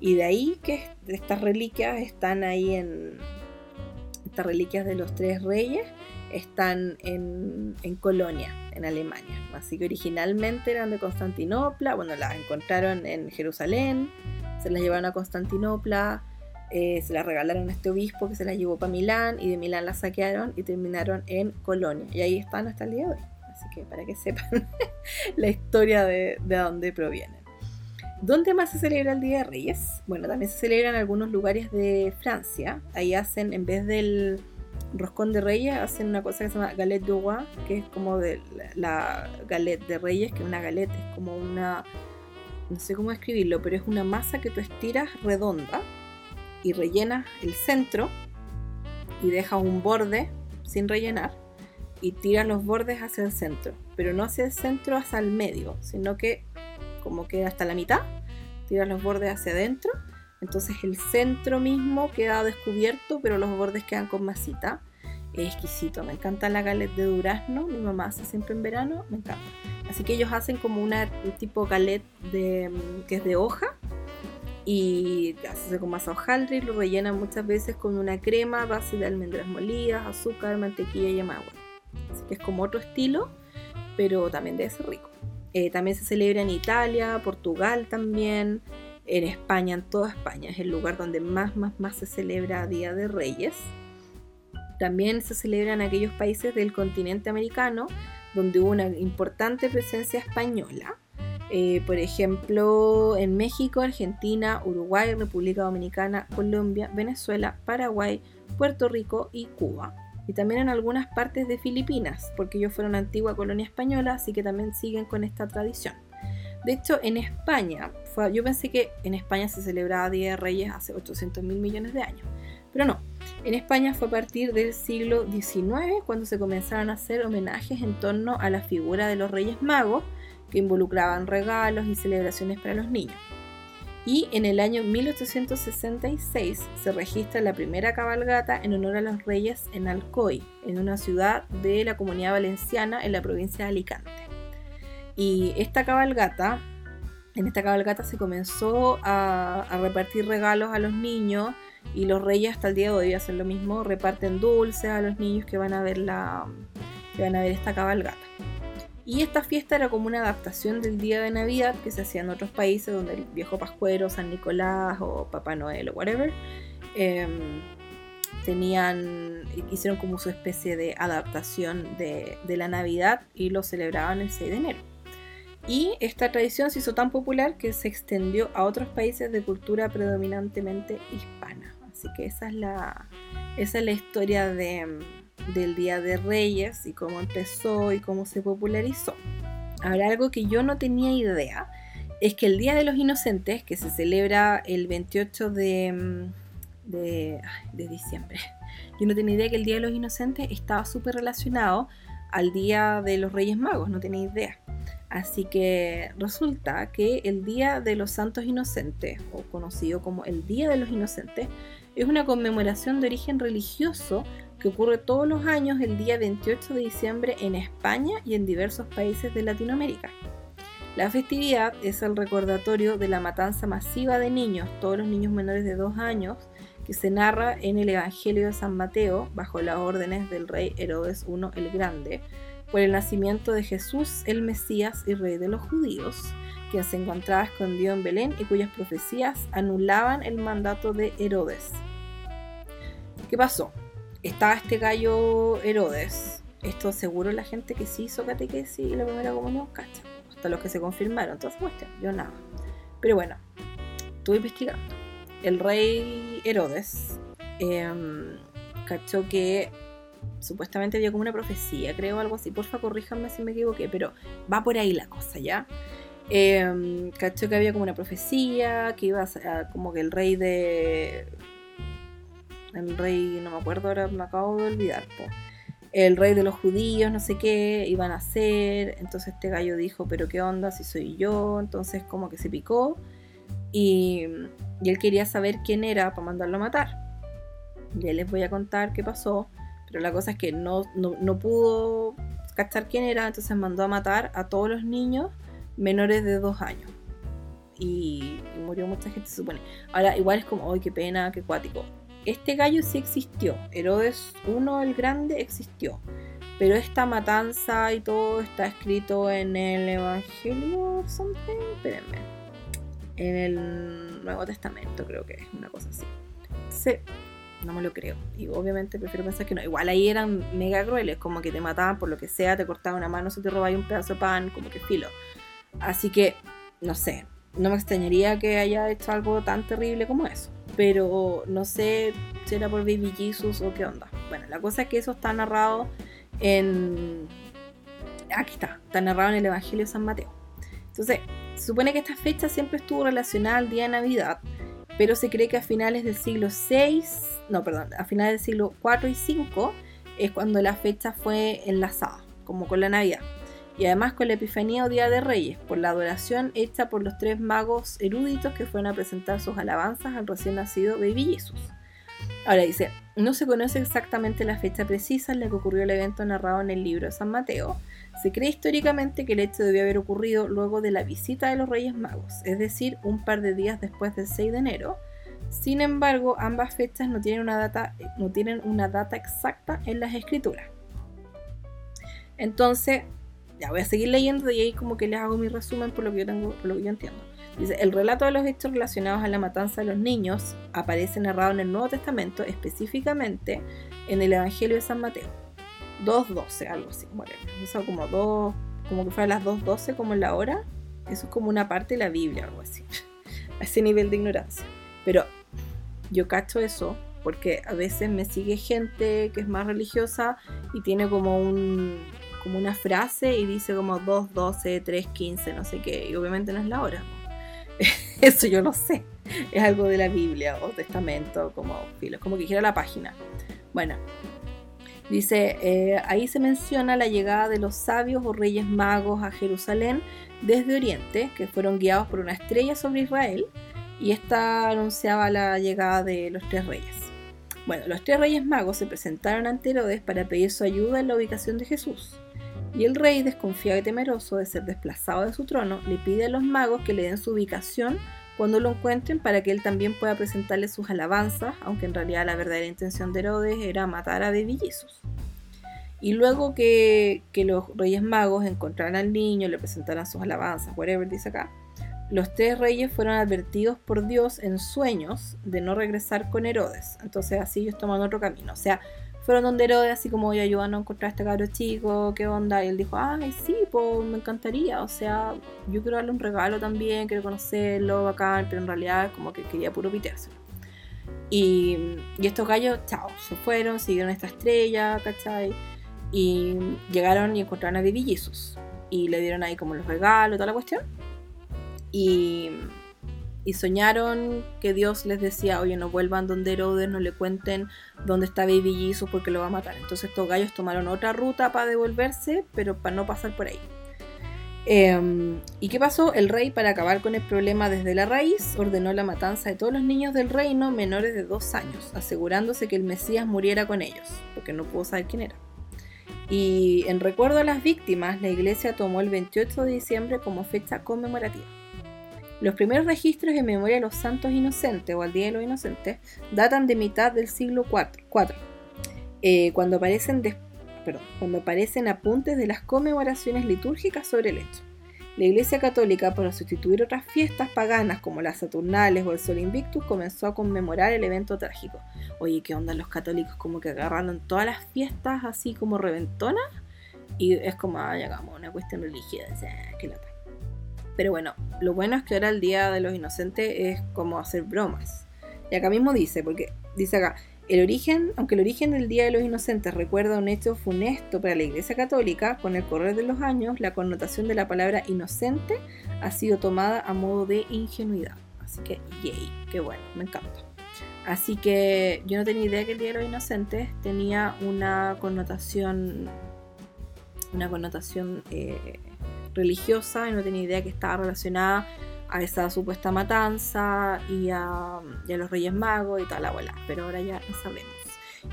Y de ahí que estas reliquias están ahí en... Estas reliquias de los tres reyes están en, Colonia, en Alemania. Así que originalmente eran de Constantinopla, bueno, las encontraron en Jerusalén, se las llevaron a Constantinopla, eh, se las regalaron a este obispo que se las llevó para Milán y de Milán las saquearon y terminaron en Colonia. Y ahí están hasta el día de hoy. Así que para que sepan [laughs] la historia de, de dónde provienen. ¿Dónde más se celebra el Día de Reyes? Bueno, también se celebra en algunos lugares de Francia. Ahí hacen, en vez del roscón de reyes, hacen una cosa que se llama galette du roi, que es como de la, galette de reyes, que una galette es como una, no sé cómo escribirlo, pero es una masa que tú estiras redonda y rellenas el centro y dejas un borde sin rellenar y tiras los bordes hacia el centro, pero no hacia el centro, hacia el medio, sino que como queda hasta la mitad, tiras los bordes hacia adentro, entonces el centro mismo queda descubierto, pero los bordes quedan con masita. Es exquisito, me encanta la galette de durazno, mi mamá hace siempre en verano, me encanta. Así que ellos hacen como una un tipo galette de, que es de hoja y hace con masa hojaldre y lo rellenan muchas veces con una crema base de almendras molidas, azúcar, mantequilla y agua. Así que es como otro estilo, pero también debe ser rico. Eh, también se celebra en Italia, Portugal también, en España, en toda España. Es el lugar donde más, más, más se celebra Día de Reyes. También se celebra en aquellos países del continente americano donde hubo una importante presencia española. Eh, por ejemplo, en México, Argentina, Uruguay, República Dominicana, Colombia, Venezuela, Paraguay, Puerto Rico y Cuba y también en algunas partes de Filipinas, porque ellos fueron antigua colonia española, así que también siguen con esta tradición. De hecho, en España, yo pensé que en España se celebraba Día de Reyes hace 800 mil millones de años, pero no. En España fue a partir del siglo XIX cuando se comenzaron a hacer homenajes en torno a la figura de los Reyes Magos, que involucraban regalos y celebraciones para los niños y en el año 1866 se registra la primera cabalgata en honor a los reyes en Alcoy, en una ciudad de la comunidad valenciana en la provincia de Alicante. Y esta cabalgata, en esta cabalgata se comenzó a, repartir regalos a los niños y los reyes hasta el día de hoy hacen lo mismo, reparten dulces a los niños que van a ver, la, que van a ver esta cabalgata. Y esta fiesta era como una adaptación del día de Navidad que se hacía en otros países donde el viejo Pascuero, San Nicolás o Papá Noel o whatever em, tenían, hicieron como su especie de adaptación de, de la Navidad y lo celebraban el 6 de enero. Y esta tradición se hizo tan popular que se extendió a otros países de cultura predominantemente hispana. Así que esa es la, esa es la historia de, del Día de Reyes y cómo empezó y cómo se popularizó. Ahora, algo que yo no tenía idea es que el Día de los Inocentes, que se celebra el 28 de, de, de diciembre, [laughs] yo no tenía idea que el Día de los Inocentes estaba súper relacionado al Día de los Reyes Magos, no tenía idea. Así que resulta que el Día de los Santos Inocentes, o conocido como el Día de los Inocentes, es una conmemoración de origen religioso que ocurre todos los años el día 28 de diciembre en España y en diversos países de Latinoamérica. La festividad es el recordatorio de la matanza masiva de niños, todos los niños menores de 2 años, que se narra en el Evangelio de San Mateo bajo las órdenes del rey Herodes I el Grande, por el nacimiento de Jesús el Mesías y rey de los judíos, quien se encontraba escondido en Belén y cuyas profecías anulaban el mandato de Herodes. ¿Qué pasó? estaba este gallo Herodes. Esto seguro la gente que sí hizo catequesis y la primera comunión, cacha. Hasta los que se confirmaron, entonces cuestión, yo nada. Pero bueno, estuve investigando. El rey Herodes em, cachó que supuestamente había como una profecía, creo, algo así. Porfa, corríjanme si me equivoqué, pero va por ahí la cosa, ¿ya? Eh, cachó que había como una profecía, que iba a ser como que el rey de el rey, no me acuerdo ahora, me acabo de olvidar, el rey de los judíos, no sé qué, iban a ser, entonces este gallo dijo, pero qué onda si soy yo, entonces como que se picó y, él quería saber quién era para mandarlo a matar. Ya les voy a contar qué pasó, pero la cosa es que no, no, pudo cachar quién era, entonces mandó a matar a todos los niños menores de dos años. Y, murió mucha gente, se supone. Ahora, igual es como, ¡ay, qué pena, qué cuático! este gallo sí existió. Herodes I el Grande existió. Pero esta matanza y todo está escrito en el Evangelio something. Espérenme. En el Nuevo Testamento, creo que es una cosa así. Sí, no me lo creo. Y obviamente prefiero pensar que no. Igual ahí eran mega crueles, como que te mataban por lo que sea, te cortaban una mano, se te robaba un pedazo de pan, como que filo. Así que, no sé, no me extrañaría que haya hecho algo tan terrible como eso. Pero no sé si era por Baby Jesus o qué onda. Bueno, la cosa es que eso está narrado en... Aquí está, está narrado en el Evangelio de San Mateo. Entonces, supone que esta fecha siempre estuvo relacionada al día de Navidad, pero se cree que a finales del siglo VI, no, perdón, a finales del siglo IV y V es cuando la fecha fue enlazada, como con la Navidad y además con la Epifanía o Día de Reyes, por la adoración hecha por los tres magos eruditos que fueron a presentar sus alabanzas al recién nacido Baby Jesus. Ahora dice, no se conoce exactamente la fecha precisa en la que ocurrió el evento narrado en el libro de San Mateo. Se cree históricamente que el hecho debió haber ocurrido luego de la visita de los Reyes Magos, es decir, un par de días después del 6 de enero. Sin embargo, ambas fechas no tienen una data, no tienen una data exacta en las escrituras. Entonces, ya voy a seguir leyendo y ahí como que les hago mi resumen por lo que yo tengo, por lo que yo entiendo. Dice, el relato de los hechos relacionados a la matanza de los niños aparece narrado en el Nuevo Testamento, específicamente en el Evangelio de San Mateo. 2.12, algo así, bueno, eso como dos, como que fuera las 2.12 como en la hora. Eso es como una parte de la Biblia, algo así. [laughs] a ese nivel de ignorancia. Pero yo cacho eso porque a veces me sigue gente que es más religiosa y tiene como un, como una frase y dice como 2, 12, 3, 15, no sé qué, y obviamente no es la hora. [laughs] Eso yo lo sé. Es algo de la Biblia o testamento, como como que gira la página. Bueno, dice, eh, ahí se menciona la llegada de los sabios o reyes magos a Jerusalén desde Oriente, que fueron guiados por una estrella sobre Israel, y esta anunciaba la llegada de los tres reyes. Bueno, los tres reyes magos se presentaron ante Herodes para pedir su ayuda en la ubicación de Jesús. Y el rey, desconfiado y temeroso de ser desplazado de su trono, le pide a los magos que le den su ubicación cuando lo encuentren para que él también pueda presentarle sus alabanzas, aunque en realidad la verdadera intención de Herodes era matar a Baby Y luego que, que, los reyes magos encontraran al niño, le presentaran sus alabanzas, whatever dice acá, los tres reyes fueron advertidos por Dios en sueños de no regresar con Herodes. Entonces así ellos toman otro camino. O sea, fueron donde Herodes así como, oye, ayúdanos a encontrar este cabro chico, ¿qué onda? Y él dijo, ay, sí, pues me encantaría, o sea, yo quiero darle un regalo también, quiero conocerlo, bacán, pero en realidad como que quería puro piteárselo. Y, y estos gallos, chao, se fueron, siguieron esta estrella, ¿cachai? Y llegaron y encontraron a Baby Jesus. Y le dieron ahí como los regalos, toda la cuestión. Y y soñaron que Dios les decía, oye, no vuelvan donde Herodes, no le cuenten dónde está Baby Jesus porque lo va a matar. Entonces estos gallos tomaron otra ruta para devolverse, pero para no pasar por ahí. Em, ¿Y qué pasó? El rey, para acabar con el problema desde la raíz, ordenó la matanza de todos los niños del reino menores de dos años, asegurándose que el Mesías muriera con ellos, porque no pudo saber quién era. Y en recuerdo a las víctimas, la iglesia tomó el 28 de diciembre como fecha conmemorativa. Los primeros registros en memoria de los santos inocentes o al Día de los Inocentes datan de mitad del siglo IV, eh, cuando, aparecen apuntes de las conmemoraciones litúrgicas sobre el hecho. La Iglesia Católica, para sustituir otras fiestas paganas como las Saturnales o el Sol Invictus, comenzó a conmemorar el evento trágico. Oye, ¿qué onda los católicos? Como que agarraron todas las fiestas así como reventonas y es como, ah, hagamos una cuestión religiosa, qué lata. Pero bueno, lo bueno es que ahora el Día de los Inocentes es como hacer bromas. Y acá mismo dice, porque dice acá, el origen, aunque el origen del Día de los Inocentes recuerda un hecho funesto para la Iglesia Católica, con el correr de los años, la connotación de la palabra inocente ha sido tomada a modo de ingenuidad. Así que, yay, qué bueno, me encanta. Así que yo no tenía idea que el Día de los Inocentes tenía una connotación, una connotación eh, religiosa y no tenía idea que estaba relacionada a esa supuesta matanza y a, los Reyes Magos y toda la bola, pero ahora ya no sabemos.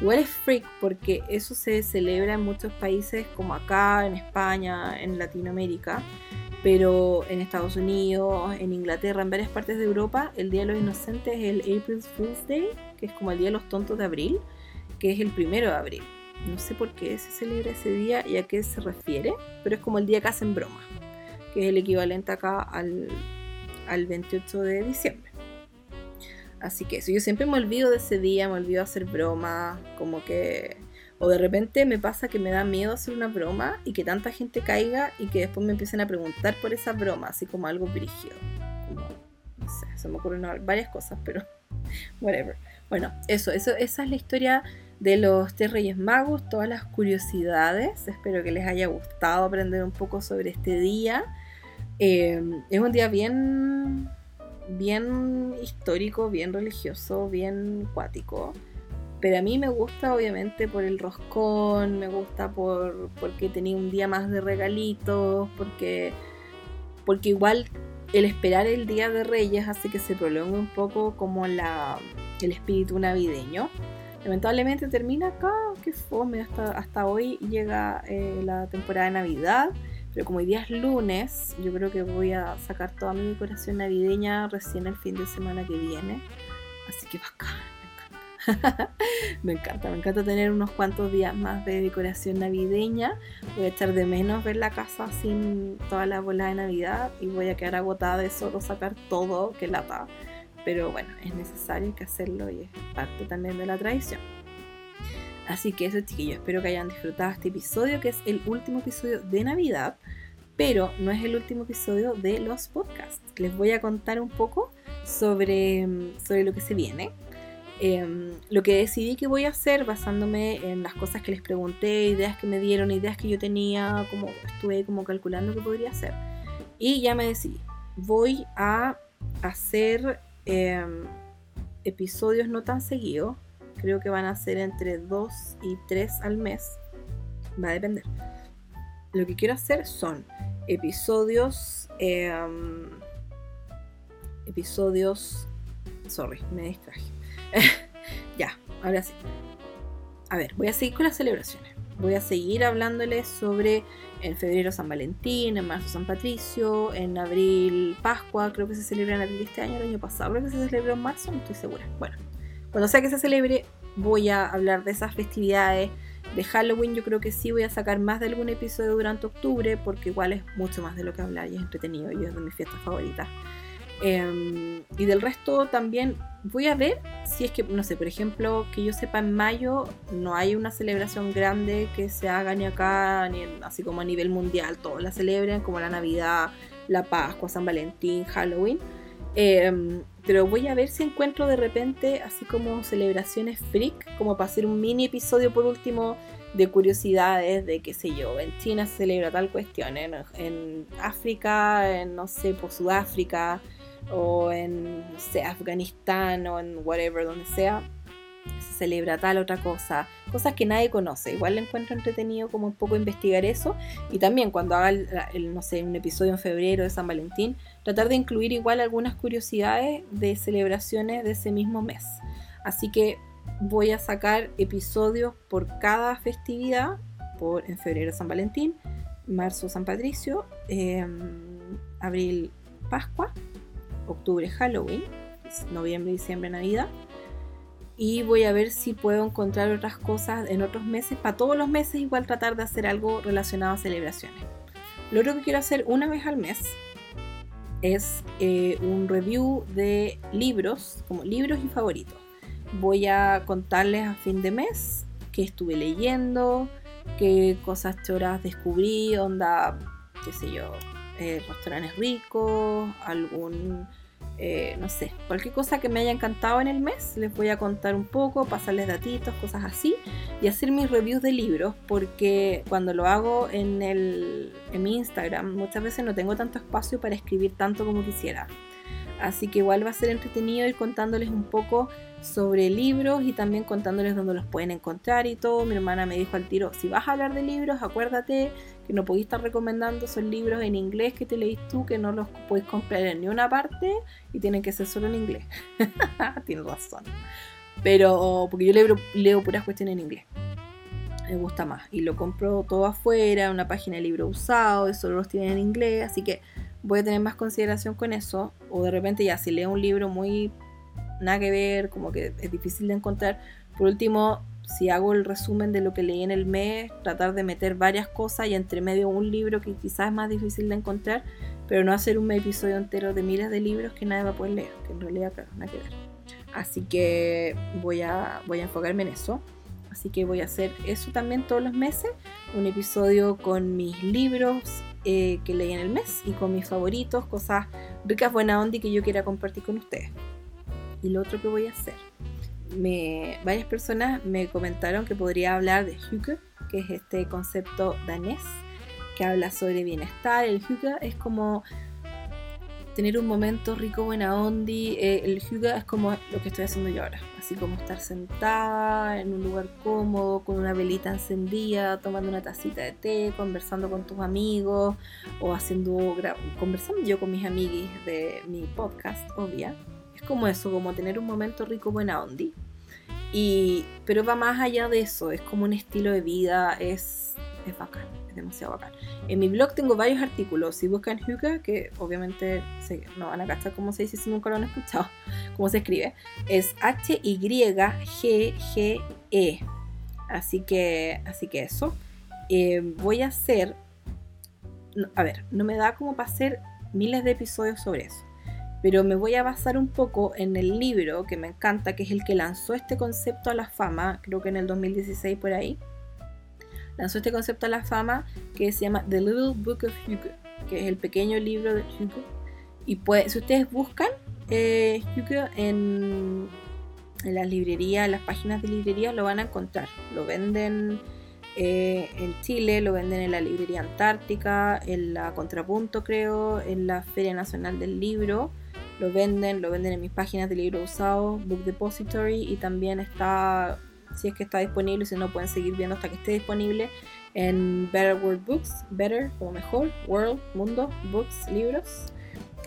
Igual es freak porque eso se celebra en muchos países como acá, en España, en Latinoamérica, pero en Estados Unidos, en Inglaterra, en varias partes de Europa, el Día de los Inocentes es el April Fool's Day, que es como el Día de los Tontos de Abril, que es el primero de abril. No sé por qué se celebra ese día y a qué se refiere, pero es como el día que hacen broma, que es el equivalente acá al, 28 de diciembre. Así que eso, yo siempre me olvido de ese día, me olvido de hacer broma, como que... O de repente me pasa que me da miedo hacer una broma y que tanta gente caiga y que después me empiecen a preguntar por esa broma, así como algo brígido. no sé, se me ocurren varias cosas, pero [laughs] whatever. Bueno, eso, eso, esa es la historia de los tres Reyes Magos, todas las curiosidades. Espero que les haya gustado aprender un poco sobre este día. Eh, es un día bien, bien histórico, bien religioso, bien cuático. Pero a mí me gusta obviamente por el roscón, me gusta por porque tenía un día más de regalitos, porque, porque igual el esperar el Día de Reyes hace que se prolongue un poco como la, el espíritu navideño. Lamentablemente termina acá, que fome, hasta, hasta hoy llega eh, la temporada de Navidad. Pero como hoy día es lunes, yo creo que voy a sacar toda mi decoración navideña recién el fin de semana que viene. Así que bacán, me encanta. [laughs] me encanta, me encanta tener unos cuantos días más de decoración navideña. Voy a echar de menos ver la casa sin toda la bola de Navidad y voy a quedar agotada de solo sacar todo que lata pero bueno, es necesario que hacerlo y es parte también de la tradición. Así que eso chiquillos, espero que hayan disfrutado este episodio, que es el último episodio de Navidad, pero no es el último episodio de los podcasts. Les voy a contar un poco sobre, sobre lo que se viene. Em, lo que decidí que voy a hacer basándome en las cosas que les pregunté, ideas que me dieron, ideas que yo tenía, como estuve como calculando qué podría hacer. Y ya me decidí. Voy a hacer Em, episodios no tan seguidos. Creo que van a ser entre 2 y 3 al mes. Va a depender. Lo que quiero hacer son episodios. Em, episodios. Sorry, me distraje. [laughs] ya, ahora sí. A ver, voy a seguir con las celebraciones. Voy a seguir hablándoles sobre en febrero San Valentín, en marzo San Patricio, en abril Pascua, creo que se celebra en abril este año, el año pasado creo que se celebró en marzo, no estoy segura. Bueno, cuando sea que se celebre voy a hablar de esas festividades. De Halloween yo creo que sí voy a sacar más de algún episodio durante octubre porque igual es mucho más de lo que hablar y es entretenido y es de mis fiestas favoritas. Em, y del resto también voy a ver si es que, no sé, por ejemplo, que yo sepa en mayo no hay una celebración grande que se haga ni acá, ni así como a nivel mundial, todos la celebran como la Navidad, la Pascua, San Valentín, Halloween. Em, pero voy a ver si encuentro de repente así como celebraciones freak, como para hacer un mini episodio por último de curiosidades de qué sé yo, en China se celebra tal cuestión, en, en África, en no sé, por Sudáfrica, o en Afganistán o en whatever, donde sea, se celebra tal otra cosa, cosas que nadie conoce. Igual le encuentro entretenido como un poco investigar eso y también cuando haga el, no sé, un episodio en febrero de San Valentín, tratar de incluir igual algunas curiosidades de celebraciones de ese mismo mes. Así que voy a sacar episodios por cada festividad, por en febrero San Valentín, marzo San Patricio, em, abril Pascua octubre Halloween, noviembre, diciembre, Navidad. Y voy a ver si puedo encontrar otras cosas en otros meses. Para todos los meses igual tratar de hacer algo relacionado a celebraciones. Lo otro que quiero hacer una vez al mes es eh, un review de libros, como libros y favoritos. Voy a contarles a fin de mes qué estuve leyendo, qué cosas choras descubrí, onda, qué sé yo, eh, restaurantes ricos, algún, eh, no sé, cualquier cosa que me haya encantado en el mes, les voy a contar un poco, pasarles datitos, cosas así, y hacer mis reviews de libros, porque cuando lo hago en, el, en mi Instagram, muchas veces no tengo tanto espacio para escribir tanto como quisiera. Así que igual va a ser entretenido ir contándoles un poco sobre libros y también contándoles dónde los pueden encontrar y todo. Mi hermana me dijo al tiro, si vas a hablar de libros, acuérdate que no podéis estar recomendando esos libros en inglés que te leís tú, que no los puedes comprar en ni una parte y tienen que ser solo en inglés. [laughs] Tienes razón. Pero, porque yo leo, leo puras cuestiones en inglés. Me gusta más. Y lo compro todo afuera, una página de libro usado, y solo los tienen en inglés. Así que voy a tener más consideración con eso. O de repente ya, si leo un libro muy nada que ver, como que es difícil de encontrar. Por último, si hago el resumen de lo que leí en el mes, tratar de meter varias cosas y entre medio un libro que quizás es más difícil de encontrar, pero no hacer un episodio entero de miles de libros que nadie va a poder leer, que en realidad, claro, nada que ver. Así que voy a, voy a enfocarme en eso. Así que voy a hacer eso también todos los meses, un episodio con mis libros eh, que leí en el mes y con mis favoritos, cosas ricas, buena onda y que yo quiera compartir con ustedes. Y lo otro que voy a hacer. Me, varias personas me comentaron que podría hablar de Hygge, que es este concepto danés que habla sobre bienestar. El Hygge es como tener un momento rico, buena ondi. Eh, el Hygge es como lo que estoy haciendo yo ahora así como estar sentada en un lugar cómodo, con una velita encendida, tomando una tacita de té, conversando con tus amigos o haciendo, conversando yo con mis amiguis de mi podcast, obvia. Es como eso, como tener un momento rico, buena ondi. Y, pero va más allá de eso, es como un estilo de vida, es, es bacán demasiado bacán. En mi blog tengo varios artículos. Si buscan Hyuga, que obviamente no van a cachar cómo se dice si nunca lo han escuchado, [laughs] cómo se escribe, es H-Y-G-G-E. Así que, así que eso. Eh, voy a hacer. a ver, no me da como para hacer miles de episodios sobre eso. Pero me voy a basar un poco en el libro que me encanta, que es el que lanzó este concepto a la fama, creo que en el 2016 por ahí lanzó este concepto a la fama que se llama The Little Book of Hugo, que es el pequeño libro de Hugo. Y pues, si ustedes buscan eh, Hugo en, las librerías, en las páginas de librería, lo van a encontrar. Lo venden eh, en Chile, lo venden en la librería Antártica, en la Contrapunto, creo, en la Feria Nacional del Libro. Lo venden, lo venden en mis páginas de libro usado, Book Depository, y también está si es que está disponible, si no pueden seguir viendo hasta que esté disponible en Better World Books, Better como mejor, World, Mundo, Books, libros.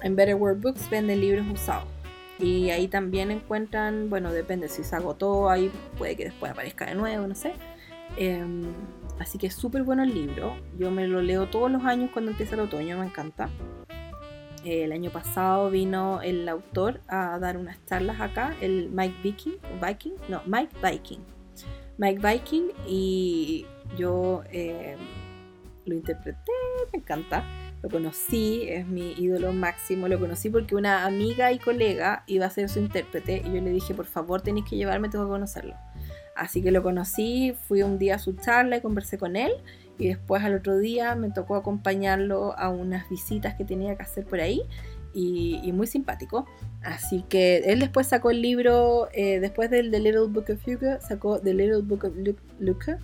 En Better World Books venden libros usados. Y ahí también encuentran, bueno, depende si se agotó, ahí puede que después aparezca de nuevo, no sé. Em, así que es súper bueno el libro. Yo me lo leo todos los años cuando empieza el otoño, me encanta el año pasado vino el autor a dar unas charlas acá, el Mike Viking, Viking, no, Mike Viking. Mike Viking y yo eh, lo interpreté, me encanta, lo conocí, es mi ídolo máximo, lo conocí porque una amiga y colega iba a ser su intérprete y yo le dije, por favor, tenéis que llevarme, tengo que conocerlo. Así que lo conocí, fui un día a su charla y conversé con él y después al otro día me tocó acompañarlo a unas visitas que tenía que hacer por ahí y, muy simpático. Así que él después sacó el libro, eh, después del The Little Book of Hugo, sacó The Little Book of Luca,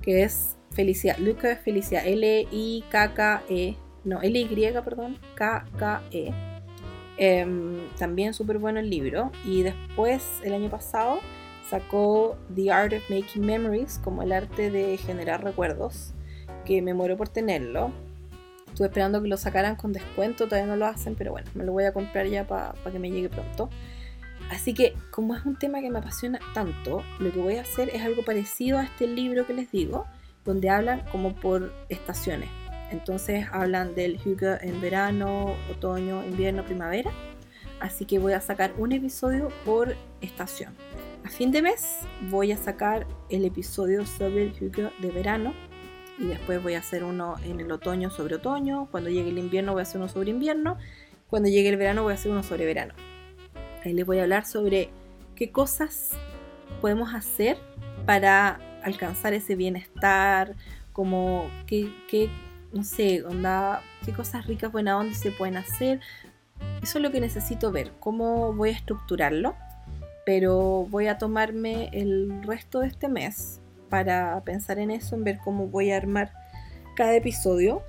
que es felicidad. Luca es felicidad, L-I-K-K-E, no, L-Y, perdón, K-K-E. Em, también súper bueno el libro. Y después, el año pasado, sacó The Art of Making Memories, como el arte de generar recuerdos que me muero por tenerlo. Estuve esperando que lo sacaran con descuento, todavía no lo hacen, pero bueno, me lo voy a comprar ya para que me llegue pronto. Así que, como es un tema que me apasiona tanto, lo que voy a hacer es algo parecido a este libro que les digo, donde hablan como por estaciones. Entonces hablan del Hugo en verano, otoño, invierno, primavera. Así que voy a sacar un episodio por estación. A fin de mes voy a sacar el episodio sobre el Hugo de verano y después voy a hacer uno en el otoño sobre otoño, cuando llegue el invierno voy a hacer uno sobre invierno, cuando llegue el verano voy a hacer uno sobre verano. Ahí les voy a hablar sobre qué cosas podemos hacer para alcanzar ese bienestar, como qué, no sé, onda, qué cosas ricas, buena onda se pueden hacer. Eso es lo que necesito ver, cómo voy a estructurarlo, pero voy a tomarme el resto de este mes para pensar en eso, en ver cómo voy a armar cada episodio.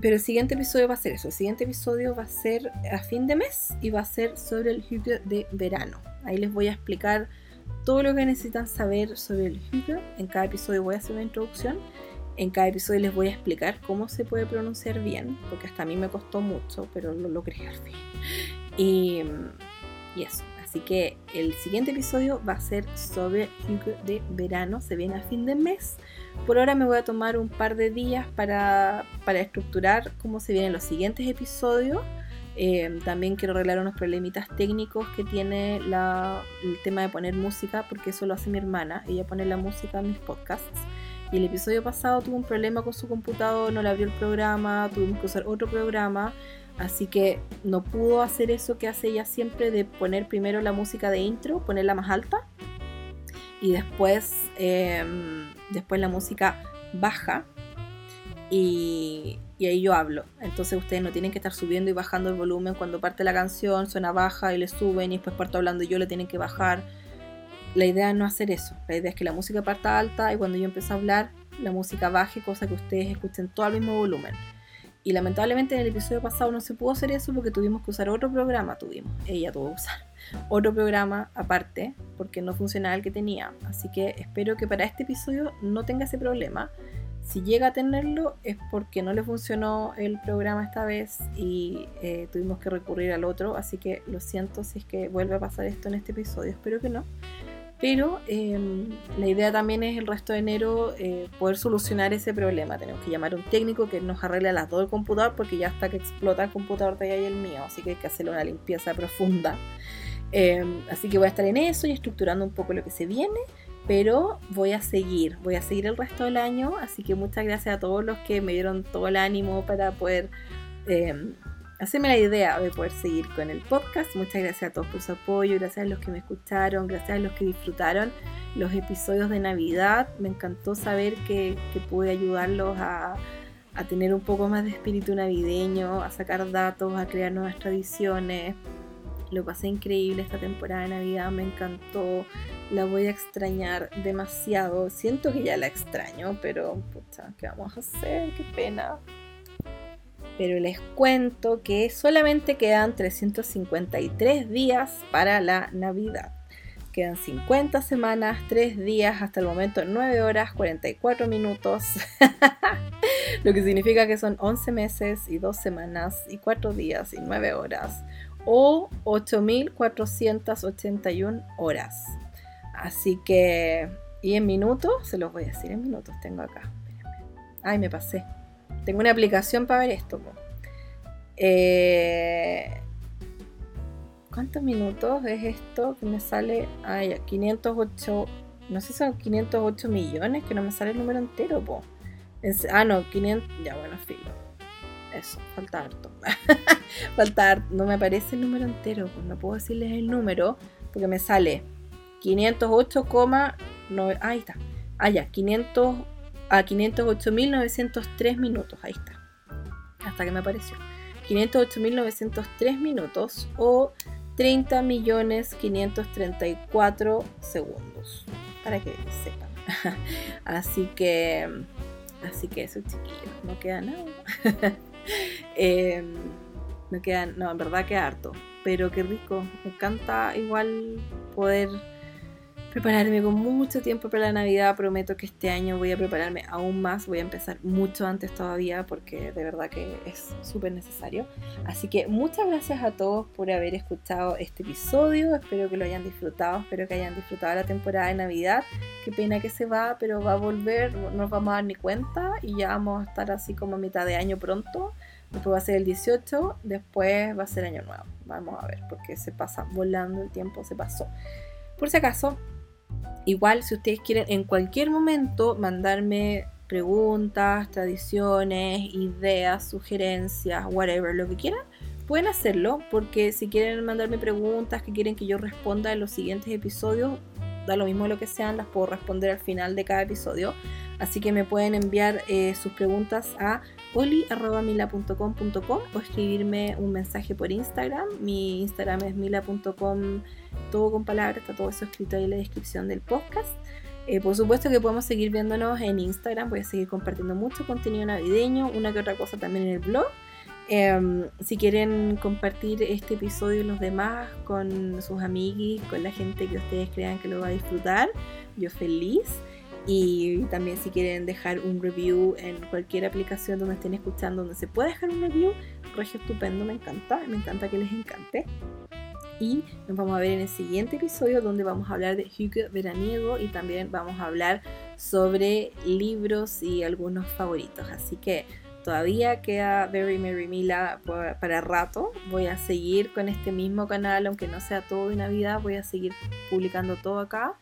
Pero el siguiente episodio va a ser eso. El siguiente episodio va a ser a fin de mes y va a ser sobre el Hugo de verano. Ahí les voy a explicar todo lo que necesitan saber sobre el Hugo. En cada episodio voy a hacer una introducción. En cada episodio les voy a explicar cómo se puede pronunciar bien, porque hasta a mí me costó mucho, pero lo logré al fin. Y eso. Así que el siguiente episodio va a ser sobre Hugo de verano, se viene a fin de mes. Por ahora me voy a tomar un par de días para, estructurar cómo se vienen los siguientes episodios. Eh, también quiero arreglar unos problemitas técnicos que tiene el tema de poner música, porque eso lo hace mi hermana. Ella pone la música en mis podcasts. Y el episodio pasado tuvo un problema con su computador, no le abrió el programa, tuvimos que usar otro programa. Así que no pudo hacer eso que hace ella siempre de poner primero la música de intro, ponerla más alta y después, em, después la música baja. y, y, ahí yo hablo. Entonces ustedes no tienen que estar subiendo y bajando el volumen cuando parte la canción, suena baja y le suben y después parto hablando y yo le tienen que bajar. La idea es no hacer eso. La idea es que la música parta alta y cuando yo empiezo a hablar, la música baje, cosa que ustedes escuchen todo al mismo volumen. Y lamentablemente en el episodio pasado no se pudo hacer eso porque tuvimos que usar otro programa, tuvimos, ella tuvo que usar [laughs] otro programa aparte porque no funcionaba el que tenía. Así que espero que para este episodio no tenga ese problema. Si llega a tenerlo es porque no le funcionó el programa esta vez y eh, tuvimos que recurrir al otro. Así que lo siento si es que vuelve a pasar esto en este episodio. Espero que no. Pero em, la idea también es el resto de enero eh, poder solucionar ese problema. Tenemos que llamar a un técnico que nos arregle las dos el computador porque ya hasta que explota el computador de ahí el mío. Así que hay que hacerle una limpieza profunda. Em, así que voy a estar en eso y estructurando un poco lo que se viene. Pero voy a seguir, voy a seguir el resto del año. Así que muchas gracias a todos los que me dieron todo el ánimo para poder em, hacerme la idea de poder seguir con el podcast. Muchas gracias a todos por su apoyo, gracias a los que me escucharon, gracias a los que disfrutaron los episodios de Navidad. Me encantó saber que, pude ayudarlos a, a tener un poco más de espíritu navideño, a sacar datos, a crear nuevas tradiciones. Lo pasé increíble esta temporada de Navidad, me encantó. La voy a extrañar demasiado. Siento que ya la extraño, pero pucha, ¿qué vamos a hacer? Qué pena pero les cuento que solamente quedan 353 días para la Navidad. Quedan 50 semanas, 3 días, hasta el momento 9 horas, 44 minutos. [laughs] Lo que significa que son 11 meses y 2 semanas y 4 días y 9 horas. O 8.481 horas. Así que, y en minutos, se los voy a decir en minutos, tengo acá. Ay, me pasé. Tengo una aplicación para ver esto. Eh, ¿Cuántos minutos es esto que me sale? Ah, 508. No sé si son 508 millones, que no me sale el número entero, po. ah, no, 500. Ya, bueno, filo. Eso, falta harto. [laughs] falta harto. No me aparece el número entero, pues no puedo decirles el número, porque me sale 508, ahí está. Ah, ya, 500 a 508.903 minutos. Ahí está. Hasta que me apareció. 508.903 minutos o 30.534 segundos. Para que sepan. [laughs] así que. Así que eso, chiquillos. No queda nada. [laughs] eh, no queda. No, en verdad queda harto. Pero qué rico. Me encanta igual poder prepararme con mucho tiempo para la Navidad. Prometo que este año voy a prepararme aún más. Voy a empezar mucho antes todavía porque de verdad que es súper necesario. Así que muchas gracias a todos por haber escuchado este episodio. Espero que lo hayan disfrutado. Espero que hayan disfrutado la temporada de Navidad. Qué pena que se va, pero va a volver. No nos vamos a dar ni cuenta y ya vamos a estar así como a mitad de año pronto. Después va a ser el 18, después va a ser año nuevo. Vamos a ver, porque se pasa volando el tiempo, se pasó. Por si acaso, Igual si ustedes quieren en cualquier momento mandarme preguntas, tradiciones, ideas, sugerencias, whatever, lo que quieran, pueden hacerlo porque si quieren mandarme preguntas que quieren que yo responda en los siguientes episodios, da lo mismo lo que sean, las puedo responder al final de cada episodio. Así que me pueden enviar eh, sus preguntas a oli.mila.com.com o escribirme un mensaje por Instagram. Mi Instagram es mila.com, todo con palabras, está todo eso escrito ahí en la descripción del podcast. Eh, por supuesto que podemos seguir viéndonos en Instagram, voy a seguir compartiendo mucho contenido navideño, una que otra cosa también en el blog. Em, si quieren compartir este episodio y los demás con sus amigos, con la gente que ustedes crean que lo va a disfrutar, yo feliz. Y también si quieren dejar un review en cualquier aplicación donde estén escuchando, donde se puede dejar un review, regio estupendo, me encanta, me encanta que les encante. Y nos vamos a ver en el siguiente episodio donde vamos a hablar de Hugo veraniego y también vamos a hablar sobre libros y algunos favoritos. Así que todavía queda Very Merry Mila para rato. Voy a seguir con este mismo canal, aunque no sea todo de Navidad, voy a seguir publicando todo acá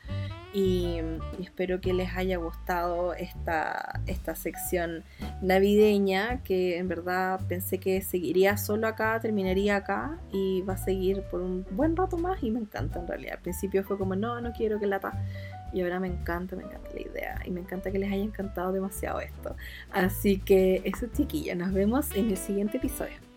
y, espero que les haya gustado esta, esta sección navideña que en verdad pensé que seguiría solo acá, terminaría acá y va a seguir por un buen rato más y me encanta en realidad. Al principio fue como no, no quiero que lata Y ahora me encanta, me encanta la idea. Y me encanta que les haya encantado demasiado esto. Así que eso chiquillos, nos vemos en el siguiente episodio.